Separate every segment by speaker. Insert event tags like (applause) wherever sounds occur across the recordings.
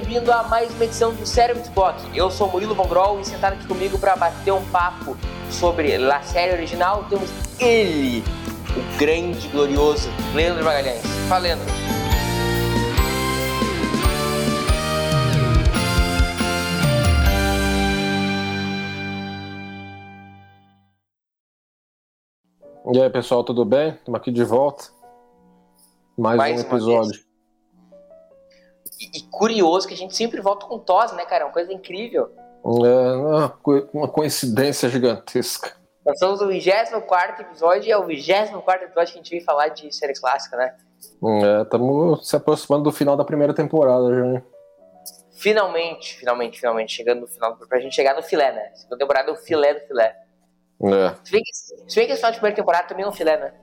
Speaker 1: Bem-vindo a mais uma edição do Cérebro Xbox. Eu sou Murilo Von Grol e sentado aqui comigo para bater um papo sobre a série original temos ele, o grande, glorioso Leandro Magalhães. Fala, Leandro.
Speaker 2: E aí, pessoal, tudo bem? Estamos aqui de volta. Mais,
Speaker 1: Mais
Speaker 2: um episódio.
Speaker 1: E, e curioso que a gente sempre volta com tosse, né, cara? Uma coisa incrível.
Speaker 2: É uma co- uma coincidência gigantesca.
Speaker 1: Nós somos o 24 episódio e é o 24 episódio que a gente vem falar de série clássica, né?
Speaker 2: Estamos se aproximando do final da primeira temporada já. né?
Speaker 1: Finalmente, finalmente, finalmente, chegando no final, pra gente chegar no filé, né? Segunda temporada é o filé do filé.
Speaker 2: É.
Speaker 1: Se bem que, se bem que esse final de primeira temporada também é um filé, né?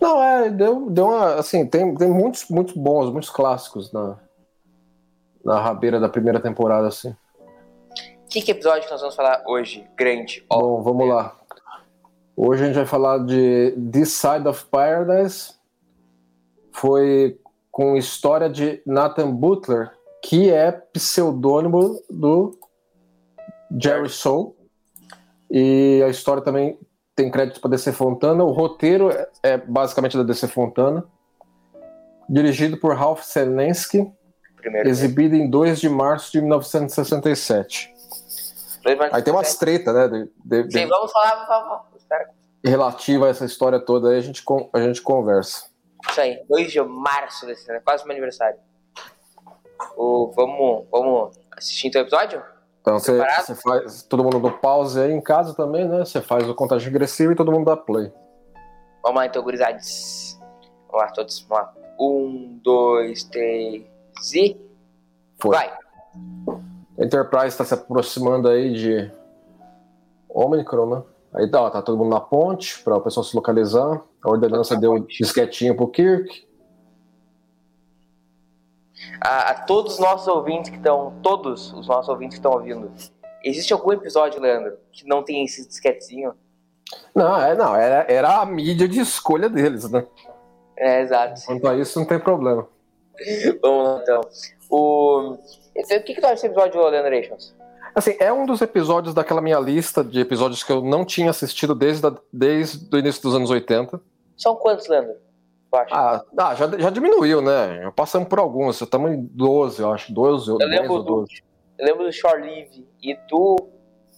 Speaker 2: Não, é, deu, deu uma. Assim, tem, tem muitos, muitos bons, muitos clássicos na, na rabeira da primeira temporada, assim.
Speaker 1: Que, que episódio que nós vamos falar hoje? Grande.
Speaker 2: Bom, vamos lá. Hoje a gente vai falar de This Side of Paradise. Foi com história de Nathan Butler, que é pseudônimo do Jerry Soule. E a história também tem crédito para DC Fontana. O roteiro é- basicamente da DC Fontana. Dirigido por Ralph Senensky,
Speaker 1: primeiro.
Speaker 2: exibido em 2 de março de 1967.
Speaker 1: Dois mais
Speaker 2: Aí tem umas treta, né? de- de- de-
Speaker 1: Sim, vamos falar, vamos falar. vamos- Espera.
Speaker 2: relativa a essa história toda aí, a gente, a gente conversa.
Speaker 1: Isso aí, 2 de março desse ano, quase meu aniversário. O, vamos, vamos assistir então o episódio?
Speaker 2: Então você, você faz. Todo mundo dá pause aí em casa também, né? Você faz o contagem regressivo e todo mundo dá play.
Speaker 1: Vamos lá então, gurizades. Vamos lá, todos. Vamos lá. Um, dois, três e.
Speaker 2: Foi.
Speaker 1: Vai.
Speaker 2: Enterprise está se aproximando aí de Omicron, né? Aí tá, ó, tá todo mundo na ponte para o pessoal se localizar. A ordenança deu um disquetinho pro Kirk.
Speaker 1: A, a todos os nossos ouvintes que estão. Todos os nossos ouvintes que estão ouvindo. Existe algum episódio, Leandro, que não tem esse disquetezinho?
Speaker 2: Não, é, não era, era a mídia de escolha deles, né?
Speaker 1: É, exato.
Speaker 2: Quanto a isso, não tem problema. (laughs)
Speaker 1: Vamos lá então. O. O que, que tu acha desse episódio, Leandro Nations?
Speaker 2: Assim, é um dos episódios daquela minha lista de episódios que eu não tinha assistido desde, a- desde o início dos anos 80.
Speaker 1: São quantos, Leandro?
Speaker 2: Ah, ah, já, já diminuiu, né? Já passamos por alguns. Estamos em 12, eu acho. 12 ou
Speaker 1: Eu
Speaker 2: 10
Speaker 1: lembro
Speaker 2: ou
Speaker 1: do-
Speaker 2: 12.
Speaker 1: Eu lembro do Shore Live e do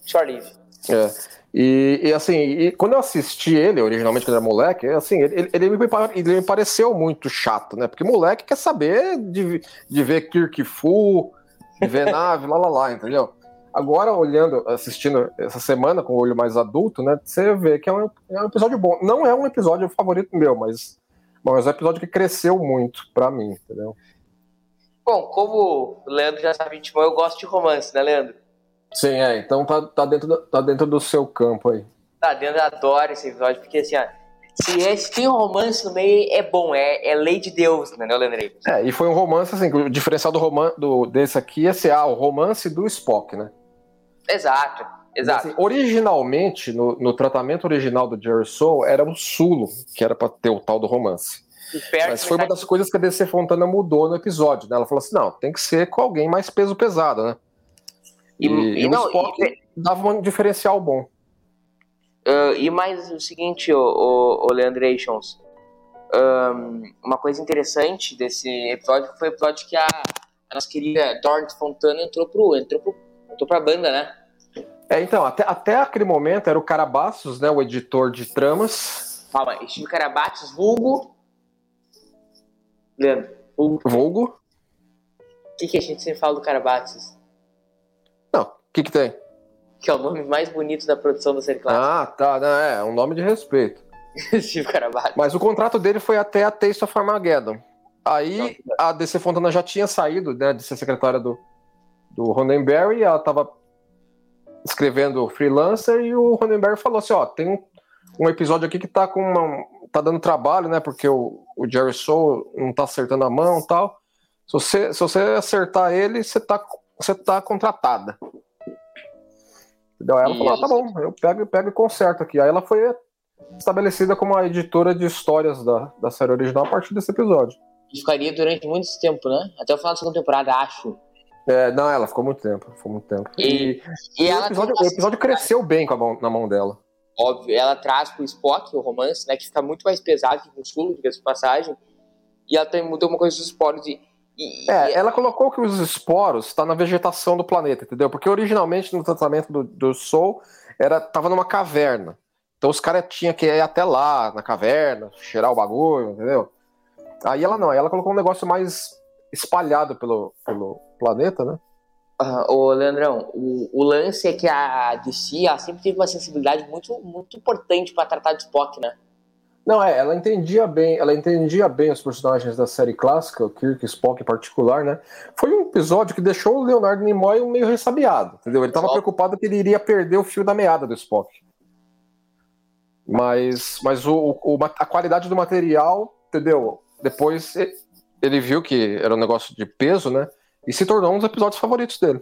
Speaker 1: Shore Live.
Speaker 2: É. E, e, assim, e quando eu assisti ele, originalmente quando era moleque, assim, ele, ele, me, ele me pareceu muito chato, né? Porque moleque quer saber de, de ver Kirk Full, de ver (laughs) nave, lá lá lá, entendeu? Agora, olhando, assistindo essa semana com o olho mais adulto, né? Você vê que é um, é um episódio bom. Não é um episódio favorito meu, mas, mas é um episódio que cresceu muito pra mim, entendeu?
Speaker 1: Bom, como o Leandro já sabe, eu gosto de romance, né, Leandro?
Speaker 2: Sim, é. Então tá, tá, dentro, do, tá dentro do seu campo aí.
Speaker 1: Tá, Leandro adora esse episódio, porque assim, ó, se, é, se tem um romance no meio, é bom, é, é lei de Deus, né, né, Leandro?
Speaker 2: É, e foi um romance, assim, o diferencial do romance do, desse aqui é ser ah, o romance do Spock, né?
Speaker 1: Exato, exato.
Speaker 2: Assim, originalmente, no, no tratamento original do Jerry Soul, era o Sulo, que era pra ter o tal do romance. Mas foi uma das coisas que a DC Fontana mudou no episódio, né? Ela falou assim, não, tem que ser com alguém mais peso pesado, né?
Speaker 1: E-
Speaker 2: E,
Speaker 1: e não, e-
Speaker 2: dava um diferencial bom.
Speaker 1: Ah, e mais o seguinte, o, o, o Leandrations, Ahn, uma coisa interessante desse episódio foi o episódio que a, a nossa querida Dorothy Fontana entrou pro, entrou pro, entrou pra banda, né?
Speaker 2: É, então, até, até aquele momento era o Carabaços, né? O editor de tramas,
Speaker 1: Calma, Steve Carabates, vulgo. Leandro, vulgo.
Speaker 2: vulgo.
Speaker 1: O que, que a gente sempre fala do Carabates?
Speaker 2: Que que tem?
Speaker 1: que é o nome mais bonito da produção da série clássica.
Speaker 2: Ah, tá, não, é, um nome de respeito. (laughs)
Speaker 1: Steve Caravaggio.
Speaker 2: Mas o contrato dele foi até a Taste of Armageddon. Aí a DC Fontana já tinha saído né, de ser secretária do, do Roddenberry, ela estava escrevendo freelancer e o Roddenberry falou assim, ó, tem um, um episódio aqui que tá com uma, tá dando trabalho, né, porque o, o Jerry Soul não tá acertando a mão e tal. Se você, se você acertar ele, você tá, você tá contratada. Entendeu? Aí ela falou, ah, tá bom, eu pego, pego e conserto aqui. Aí ela foi estabelecida como a editora de histórias da, da série original a partir desse episódio.
Speaker 1: E ficaria durante muito tempo, né? Até o final da segunda temporada, acho.
Speaker 2: É, não, ela ficou muito tempo, ficou muito tempo.
Speaker 1: E-
Speaker 2: E,
Speaker 1: E
Speaker 2: o, episódio, o episódio cresceu bem com a mão, na mão dela.
Speaker 1: óbvio, ela traz pro Spock o romance, né? Que fica muito mais pesado que o Sulu, diga-se de passagem. E ela também mudou uma coisa dos esporos e. e-
Speaker 2: É,
Speaker 1: e-
Speaker 2: ela colocou que os esporos estão na vegetação do planeta, entendeu? Porque originalmente no tratamento do, do Sol era tava numa caverna. Então os caras tinham que ir até lá, na caverna, cheirar o bagulho, entendeu? Aí ela não, aí ela colocou um negócio mais espalhado pelo, pelo planeta, né?
Speaker 1: Ah, ô, Leandrão, o, o lance é que a DC sempre teve uma sensibilidade muito, muito importante pra tratar de Spock, né?
Speaker 2: Não, é, ela entendia bem, ela entendia bem os personagens da série clássica, o Kirk Spock em particular, né? Foi um episódio que deixou o Leonardo Nimoy meio ressabiado, entendeu? Ele estava preocupado que ele iria perder o fio da meada do Spock. Mas, mas o, o- a qualidade do material, entendeu? Depois ele viu que era um negócio de peso, né? E se tornou um dos episódios favoritos dele.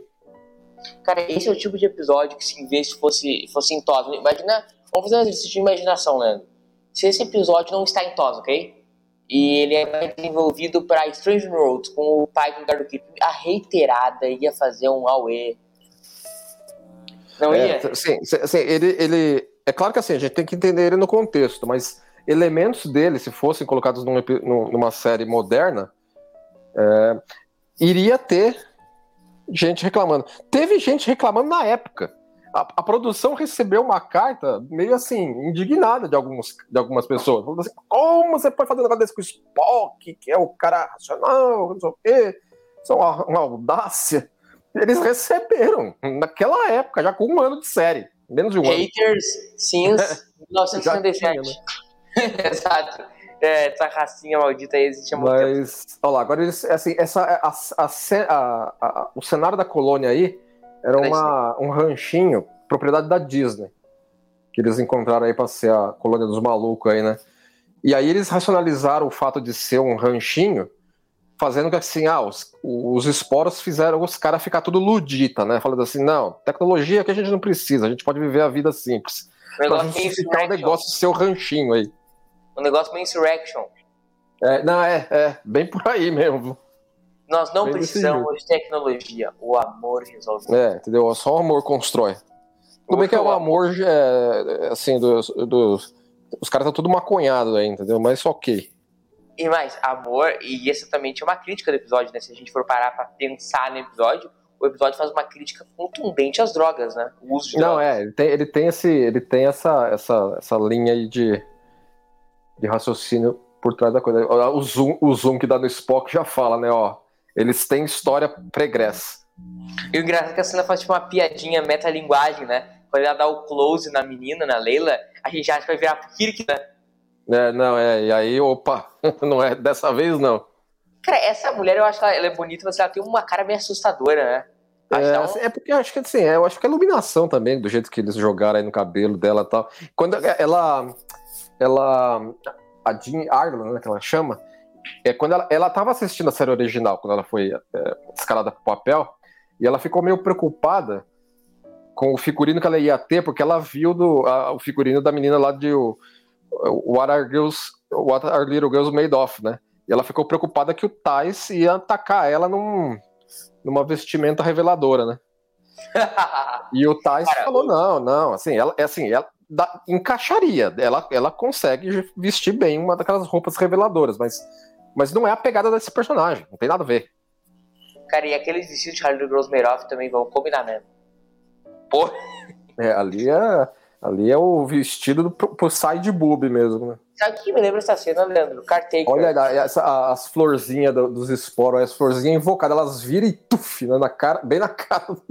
Speaker 1: Cara, esse é o tipo de episódio que se em vez fosse, fosse em TOS. Imagina, vamos fazer um exercício de imaginação, Leandro. Se esse episódio não está em TOS, ok? E ele é desenvolvido para Strange Worlds com o pai do lugar do a reiterada ia fazer um AUE. Não
Speaker 2: É,
Speaker 1: ia?
Speaker 2: t- sim, sim, ele, ele. É claro que assim, a gente tem que entender ele no contexto, mas elementos dele, se fossem colocados num- numa série moderna, é, iria ter gente reclamando. Teve gente reclamando na época. A, a produção recebeu uma carta meio assim, indignada de, alguns, de algumas pessoas. Falando assim, como você pode fazer um negócio desse com o Spock, que é o cara racional, não sei o quê, isso é uma, uma audácia. Eles receberam, naquela época, já com um ano de série. Menos de um ano.
Speaker 1: Haters (laughs)
Speaker 2: Já tinha,
Speaker 1: 1977. (laughs) Exato. É, essa racinha maldita aí existe há muito tempo.
Speaker 2: Mas, olha lá, agora eles, assim, essa, a, a- a- o cenário da colônia aí era uma, um ranchinho, propriedade da Disney, que eles encontraram aí pra ser a colônia dos malucos aí, né? E aí eles racionalizaram o fato de ser um ranchinho, fazendo que assim, ah, os, os esporos fizeram os caras ficar tudo ludita, né? Falando assim, não, tecnologia que a gente não precisa, a gente pode viver a vida simples.
Speaker 1: Um
Speaker 2: Pra justificar o negócio seu ranchinho aí.
Speaker 1: Um negócio meio insurrection.
Speaker 2: É, não, é, é, bem por aí mesmo.
Speaker 1: Nós não
Speaker 2: Bem
Speaker 1: precisamos de tecnologia. O amor resolve.
Speaker 2: É, entendeu? Só o amor constrói. Tudo bem que é um amor, é, assim, dos. dos os caras estão tudo maconhado aí, entendeu? Mas ok.
Speaker 1: E mais, amor, e essa também tinha uma crítica do episódio, né? Se a gente for parar pra pensar no episódio, o episódio faz uma crítica contundente às drogas, né? O uso de
Speaker 2: Não,
Speaker 1: drogas.
Speaker 2: é, ele tem, ele tem, esse, ele tem essa, essa, essa linha aí de, de raciocínio por trás da coisa. O zoom, o zoom que dá no Spock já fala, né? Ó, eles têm história pregressa.
Speaker 1: E o engraçado é que a cena faz tipo uma piadinha metalinguagem, né? Quando ela dá o close na menina, na Leila, a gente acha que vai virar Kirk, né?
Speaker 2: É, não, é, e aí, opa, (laughs) não é dessa vez não.
Speaker 1: Cara, essa mulher eu acho que ela, ela é bonita, mas ela tem uma cara meio assustadora, né?
Speaker 2: É,
Speaker 1: dá um-
Speaker 2: assim, é porque eu acho que assim, é, eu acho que a iluminação também, do jeito que eles jogaram aí no cabelo dela e tal. Quando ela. Ela. A Jean Arlen, né, que ela chama, é quando ela, ela tava assistindo a série original, quando ela foi é, escalada pro papel, e ela ficou meio preocupada com o figurino que ela ia ter, porque ela viu do, a- o figurino da menina lá de o, o What Are Girls, What Are Little Girls Made Of, né? E ela ficou preocupada que o Tais ia atacar ela num, numa vestimenta reveladora, né? (laughs) E o Tais
Speaker 1: Cara,
Speaker 2: falou: não, não, assim, ela, é assim, ela dá- encaixaria, ela, ela consegue vestir bem uma daquelas roupas reveladoras, mas, mas não é a pegada desse personagem, não tem nada a ver.
Speaker 1: Cara, e aqueles vestidos de Harley Girls Made Off também vão combinar mesmo. Pô,
Speaker 2: É, ali é, ali é o vestido do, pro, pro side boob mesmo, né?
Speaker 1: sabe o que me lembra essa cena, Leandro? Cartaker.
Speaker 2: Olha essa- as florzinhas do- dos esporos, as florzinhas invocadas, elas viram e tuf, né, na cara, bem na (laughs) cara do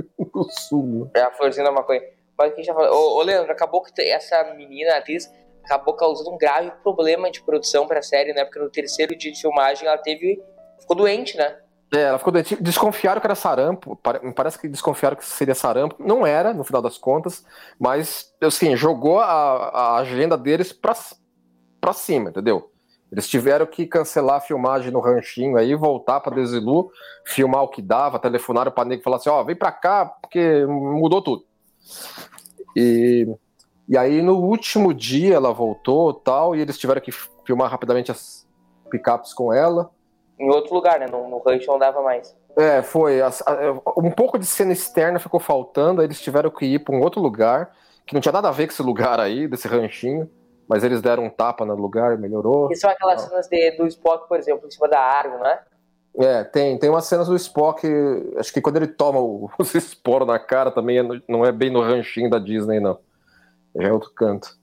Speaker 2: né?
Speaker 1: É a florzinha da maconha. Mas que a gente tá falando. Ô, ô, Leandro, acabou que essa menina, a atriz, acabou causando um grave problema de produção pra série, né? Porque no terceiro dia de filmagem ela teve. ficou doente, né?
Speaker 2: É, ela ficou doente. Desconfiaram que era sarampo. Parece que desconfiaram que seria sarampo. Não era, no final das contas, mas, assim, jogou a, a agenda deles pra, pra cima, entendeu? Eles tiveram que cancelar a filmagem no ranchinho aí, voltar para Desilu, filmar o que dava, telefonaram para nego e falar assim: ó, oh, vem para cá, porque mudou tudo. E, e aí no último dia ela voltou tal, e eles tiveram que filmar rapidamente as picapes com ela.
Speaker 1: Em outro lugar, né? No, no rancho não dava mais.
Speaker 2: É, foi. um pouco de cena externa ficou faltando, aí eles tiveram que ir para um outro lugar, que não tinha nada a ver com esse lugar aí, desse ranchinho mas eles deram um tapa no lugar, melhorou.
Speaker 1: E são aquelas cenas de, do Spock, por exemplo, em cima da árvore, né?
Speaker 2: É, tem, tem umas cenas do Spock, acho que quando ele toma (laughs) os esporos na cara também é não é bem no ranchinho da Disney, não. É outro canto.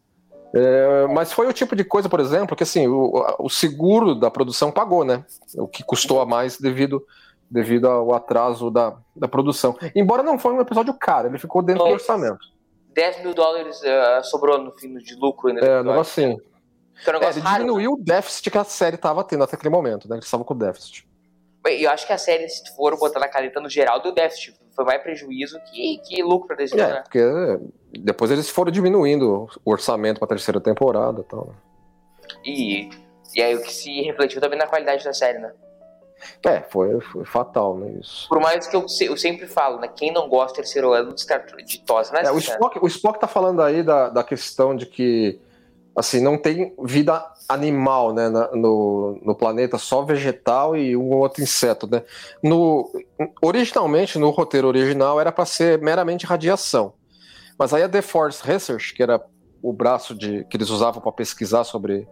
Speaker 2: É, mas foi o tipo de coisa, por exemplo, que assim, o, o, seguro da produção pagou, né? O que custou a mais devido, devido ao atraso da, da produção. Embora não foi um episódio caro, ele ficou dentro do orçamento.
Speaker 1: 10 mil dólares uh, sobrou no fim de lucro.
Speaker 2: É, assim. É, um é, ele raro, diminuiu né? o déficit que a série estava tendo até aquele momento, né? Eles estavam com déficit.
Speaker 1: Eu acho que a série, se for botar na caneta no geral, deu déficit. Foi mais prejuízo que, que lucro desse
Speaker 2: É, né? porque depois eles foram diminuindo o orçamento para a terceira temporada e tal. Né?
Speaker 1: E, e aí o que se refletiu também na qualidade da série, né?
Speaker 2: É, foi, foi fatal, né? Isso.
Speaker 1: Por mais que eu, eu sempre falo, né? Quem não gosta do terceiro ano de, Star, de TOS, né?
Speaker 2: É, o, Spock, o Spock tá falando aí da, da questão de que assim, não tem vida animal né, no, no planeta, só vegetal e um outro inseto. Né? No, originalmente, no roteiro original, era para ser meramente radiação. Mas aí a The Force Research, que era o braço de, que eles usavam para pesquisar sobre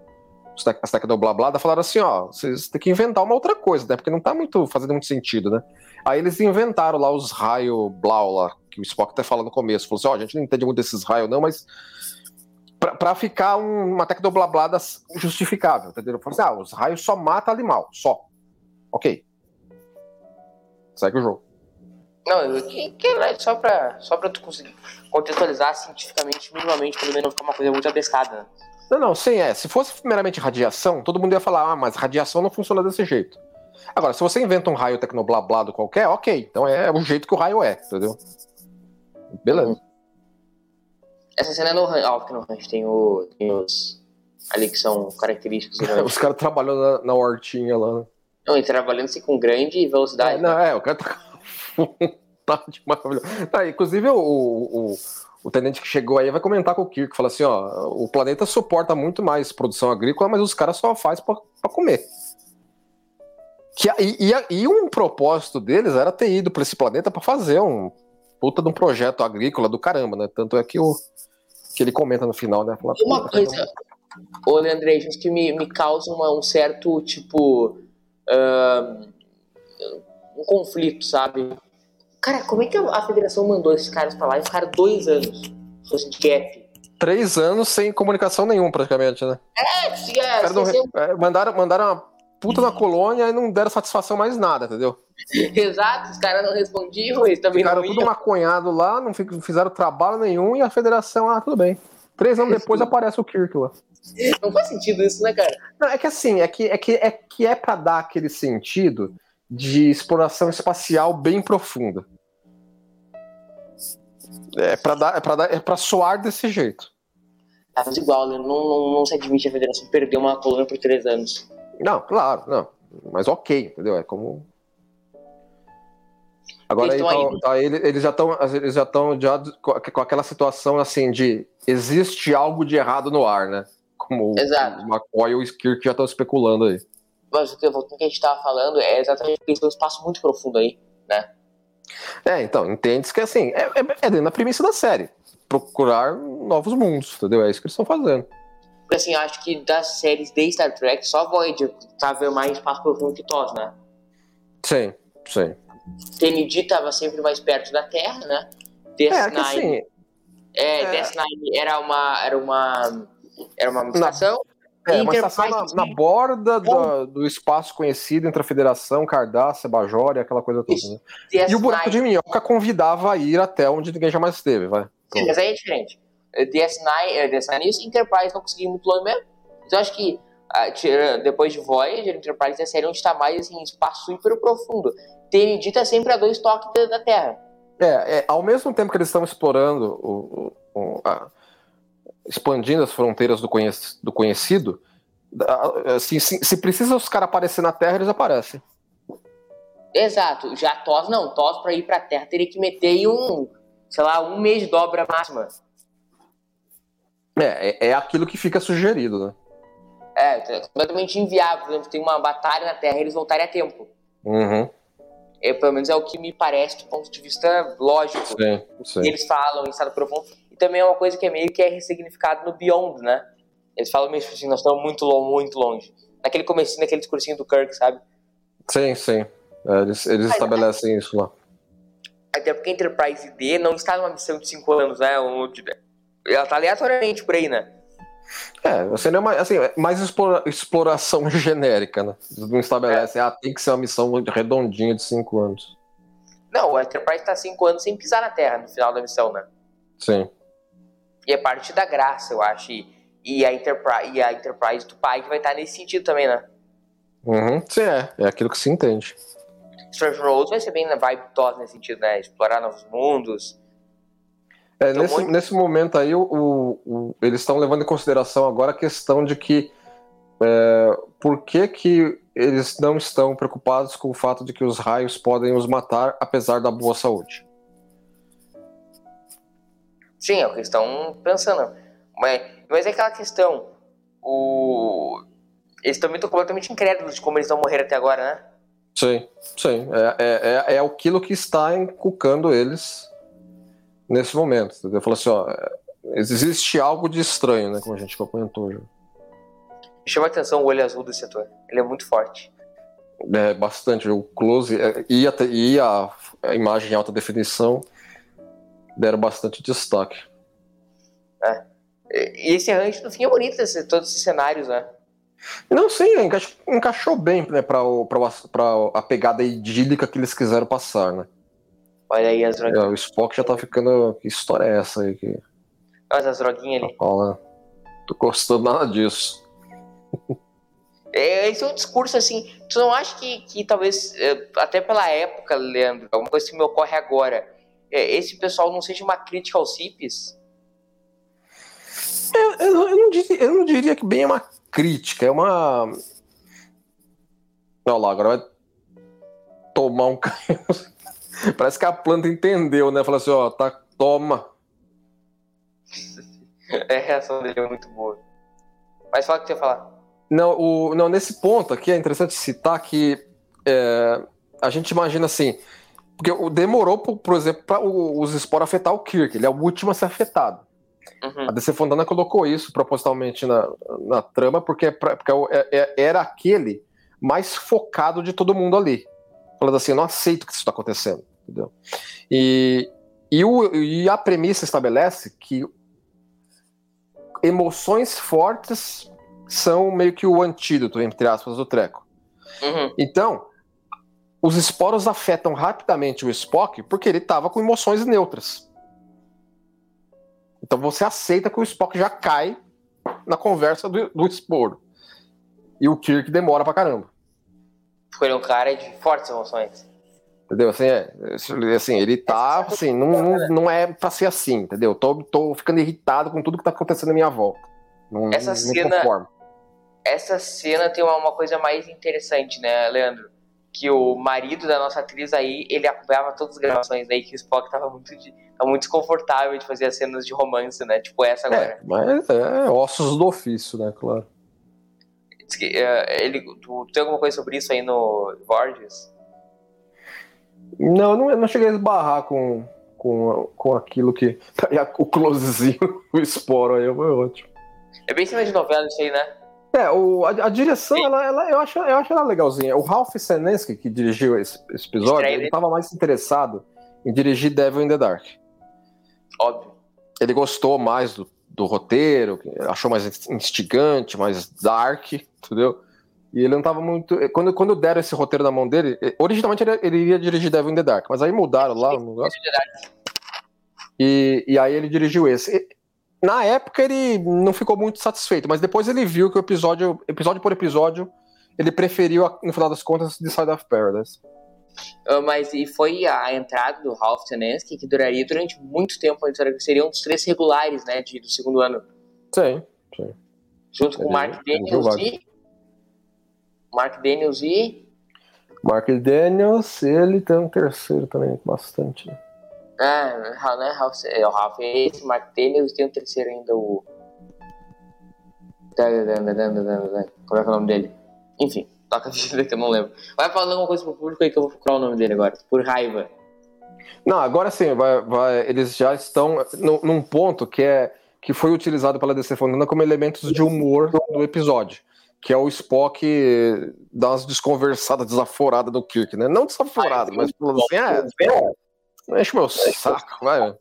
Speaker 2: as blá, falaram assim, ó, vocês têm que inventar uma outra coisa, né? Porque não tá muito fazendo muito sentido, né? Aí eles inventaram lá os raios blau lá, que o Spock até fala no começo. Falou assim, ó, a gente não entende muito desses raios não, mas para ficar um, uma blá justificável, entendeu? Falou assim, ah, os raios só matam animal, só. Ok. Segue o jogo.
Speaker 1: Não, que, que é só pra, só pra tu conseguir contextualizar cientificamente, minimamente, pelo menos não ficar uma coisa muito abestada, né?
Speaker 2: Não, não, sim, é. Se fosse meramente radiação, todo mundo ia falar, ah, mas radiação não funciona desse jeito. Agora, se você inventa um raio tecnoblablado qualquer, ok. Então é o jeito que o raio é, entendeu? Beleza.
Speaker 1: Essa cena é no ranch. Óbvio que no ranch tem, o, tem os. Ali que são característicos. (laughs)
Speaker 2: os caras trabalhando na, na hortinha lá.
Speaker 1: Não, e trabalhando assim com grande velocidade.
Speaker 2: É, não, é, o cara tá. (laughs) tá de maravilha. Tá, inclusive o, o, o tenente que chegou aí vai comentar com o Kirk, fala assim, ó, o planeta suporta muito mais produção agrícola, mas os caras só faz para comer. Que, e, e, e, um propósito deles era ter ido para esse planeta para fazer um puta de um projeto agrícola do caramba, né? Tanto é que, o, que ele comenta no final, né?
Speaker 1: Fala, uma coisa, ô Leandrei, acho que me, me causa uma, um certo, tipo, uh, um conflito, sabe? Cara, como é que a federação mandou esses caras pra lá e ficaram dois anos? Fosse de gap.
Speaker 2: Três anos sem comunicação nenhuma, praticamente, né?
Speaker 1: É, é,
Speaker 2: não, é, mandaram, mandaram uma puta na colônia e não deram satisfação mais nada, entendeu? (laughs)
Speaker 1: Exato, os caras não respondiam, eles também
Speaker 2: Ficaram
Speaker 1: não
Speaker 2: tudo maconhado lá, não fizeram trabalho nenhum e a federação, ah, tudo bem. Três anos depois (laughs) aparece o Kirk lá.
Speaker 1: Não faz sentido isso, né, cara?
Speaker 2: Não, é que assim, é que é, que é, que é pra dar aquele sentido de exploração espacial bem profunda. É para dar, é para dar, é para soar desse jeito.
Speaker 1: Ah, mas igual, né? não, não, não se admite a federação perder uma coluna por três anos.
Speaker 2: Não, claro, não. Mas ok, entendeu? É como. Agora eles, aí, tá, tá, eles já estão eles já estão já com aquela situação assim de existe algo de errado no ar, né? Como
Speaker 1: Exato.
Speaker 2: o McCoy e o Skirk já estão especulando aí.
Speaker 1: Mas o que, a gente estava falando é exatamente porque eles têm um espaço muito profundo aí, né?
Speaker 2: É, então, entende que assim, é, é, é dentro da premissa da série. Procurar novos mundos, entendeu? É isso que eles estão fazendo.
Speaker 1: Porque assim, eu acho que das séries de Star Trek, só Voyager tava mais espaço profundo que TOS, né?
Speaker 2: Sim, sim.
Speaker 1: TND tava sempre mais perto da Terra, né?
Speaker 2: DS9, é, que assim,
Speaker 1: é, é... DS9 era uma, era uma, era uma estação.
Speaker 2: É, uma estação na, na borda do, do, espaço conhecido entre a Federação, Cardácia, Bajor e aquela coisa toda. Né? E o buraco de minhoca convidava a ir até onde ninguém jamais esteve, vai.
Speaker 1: Sim, mas aí é diferente. DS9, DS9 e Enterprise não conseguiram muito longe mesmo. Então acho que uh, depois de Voyager, Enterprise é a série onde está mais assim, espaço super profundo. TND tá sempre a dois toques da, da Terra.
Speaker 2: É, é, ao mesmo tempo que eles estão explorando, o, o, a, expandindo as fronteiras do, conhec, do conhecido, assim, se, se precisa os caras aparecer na Terra, eles aparecem.
Speaker 1: Exato. Já TOS não. TOS pra ir pra Terra teria que meter aí um, sei lá, um mês de dobra máxima.
Speaker 2: É, é, é aquilo que fica sugerido, né?
Speaker 1: É, é completamente inviável. Por exemplo, tem uma batalha na Terra e eles voltarem a tempo.
Speaker 2: Uhum.
Speaker 1: É, pelo menos é o que me parece do ponto de vista lógico.
Speaker 2: Sim, sim.
Speaker 1: Eles falam em estado profundo. E também é uma coisa que é meio que é ressignificado no Beyond, né? Eles falam mesmo assim, nós estamos muito longe, muito longe. Naquele comecinho, naquele discursinho do Kirk, sabe?
Speaker 2: Sim, sim. É, eles, eles estabelecem isso lá.
Speaker 1: Até porque a Enterprise D não está numa missão de 5 anos, né? Ela está aleatoriamente por aí, né?
Speaker 2: É, você não é mais, assim, é mais explora, exploração (laughs) genérica, né? Não estabelece, é. ah, tem que ser uma missão redondinha de 5 anos.
Speaker 1: Não, o Enterprise está 5 anos sem pisar na Terra no final da missão, né?
Speaker 2: Sim.
Speaker 1: E é parte da graça, eu acho. E, e, a, Enterprise, e a Enterprise do pai que vai estar tá nesse sentido também, né?
Speaker 2: Uhum, sim, é. É aquilo que se entende.
Speaker 1: Strange Roads vai ser bem na vibe nesse sentido, né? Explorar novos mundos.
Speaker 2: É, então, nesse, muito... nesse momento aí, o, o eles estão levando em consideração agora a questão de que é, por que, que eles não estão preocupados com o fato de que os raios podem os matar apesar da boa saúde.
Speaker 1: Sim, é o que estão pensando. Mas, mas é aquela questão. O... Eles também estão completamente incrédulos de como eles vão morrer até agora, né?
Speaker 2: Sim, sim. É, é, é, é aquilo que está encucando eles nesse momento. Entendeu? Falou assim, ó, existe algo de estranho, né? Como a gente comentou já.
Speaker 1: Chama a atenção o olho azul desse ator. Ele é muito forte.
Speaker 2: É, bastante. O close é, e, a, e a, a imagem em alta definição deram bastante destaque.
Speaker 1: É. E esse rancho no fim é bonito, esse, todos esses cenários, né?
Speaker 2: Não, sim, encaixou, encaixou bem né, pra a pegada idílica que eles quiseram passar, né?
Speaker 1: Olha aí as droguinhas.
Speaker 2: É, o Spock já tá ficando. Que história é essa aí? Que...
Speaker 1: Olha as droguinhas ali.
Speaker 2: Olha, tô gostando nada disso.
Speaker 1: É, esse é um discurso assim. Tu não acha que, que talvez, é, até pela época, Leandro, alguma coisa que me ocorre agora, é, esse pessoal não seja uma crítica aos hippies?
Speaker 2: Eu, eu, eu, não diria, eu não diria que bem é uma crítica, é uma. Olha lá, agora vai tomar um (laughs) (laughs) Parece que a planta entendeu, né? Falou assim, ó, tá, toma.
Speaker 1: É, a reação dele é muito boa. Mas fala o que você ia falar.
Speaker 2: Não, o, não, nesse ponto aqui é interessante citar que é, a gente imagina assim, porque demorou, por, por exemplo, para os esporos afetar o Kirk, ele é o último a ser afetado. Uhum. A DC Fontana colocou isso propositalmente na, na trama, porque, porque é, é, era aquele mais focado de todo mundo ali. Falando assim, eu não aceito que isso está acontecendo. Entendeu? E, e, o, e a premissa estabelece que emoções fortes são meio que o antídoto, entre aspas, do treco. Uhum. Então, os esporos afetam rapidamente o Spock porque ele estava com emoções neutras. Então você aceita que o Spock já cai na conversa do, do esporo. E o Kirk demora pra caramba.
Speaker 1: É um cara de fortes emoções.
Speaker 2: Entendeu? Assim, é, assim ele tá, assim, não, não, não é pra ser assim, entendeu? Tô, tô ficando irritado com tudo que tá acontecendo à minha volta. Não,
Speaker 1: essa
Speaker 2: não
Speaker 1: cena, conformo. Essa cena tem uma, uma, coisa mais interessante, né, Leandro? Que o marido da nossa atriz aí, ele acompanhava todas as gravações daí que o Spock tava muito, de, tava muito desconfortável de fazer as cenas de romance, né? Tipo essa agora.
Speaker 2: É, mas é ossos do ofício, né, claro.
Speaker 1: É, ele, tu, tu tem alguma coisa sobre isso aí no Borges?
Speaker 2: Não, não, não cheguei a esbarrar com, com, com aquilo que. (laughs) O closezinho, (laughs) o esporo aí foi ótimo.
Speaker 1: É bem cima de novela isso aí, né?
Speaker 2: É, o, a, a direção, ela, ela, eu, acho, eu acho ela legalzinha. O Ralph Senensky, que dirigiu esse, esse episódio, ele estava mais interessado em dirigir Devil in the Dark.
Speaker 1: Óbvio.
Speaker 2: Ele gostou mais do, do roteiro, achou mais instigante, mais dark, entendeu? E ele não tava muito. Quando, quando deram esse roteiro na mão dele, originalmente ele, ele dirigir Devil in the Dark, mas aí mudaram lá o negócio. E, e aí ele dirigiu esse. E, na época ele não ficou muito satisfeito, mas depois ele viu que o episódio, episódio por episódio, ele preferiu, no final das contas, The Side of Paradise.
Speaker 1: Uh, mas e foi a entrada do Ralph Tanesky que duraria durante muito tempo, seria um dos três regulares, né, de, do segundo ano.
Speaker 2: Sim, sim.
Speaker 1: Junto com o Mark Daniels e... Mark Daniels e...
Speaker 2: Mark Daniels, ele tem um terceiro também, bastante.
Speaker 1: Ah, né, Ralph, é, o Ralph é esse, Mark Daniels, tem um terceiro ainda, o... Como é que é o nome dele? Enfim, toca a vida que eu não lembro. Vai falando alguma coisa pro público aí que eu vou procurar o nome dele agora, por raiva.
Speaker 2: Não, agora sim, vai, vai, eles já estão no, num ponto que é que foi utilizado pela DC Fonana como elementos de humor do episódio, que é o Spock dar umas desconversadas, desaforadas do Kirk, né? Não desaforado, mas falando assim, é, enche meu saco, vai.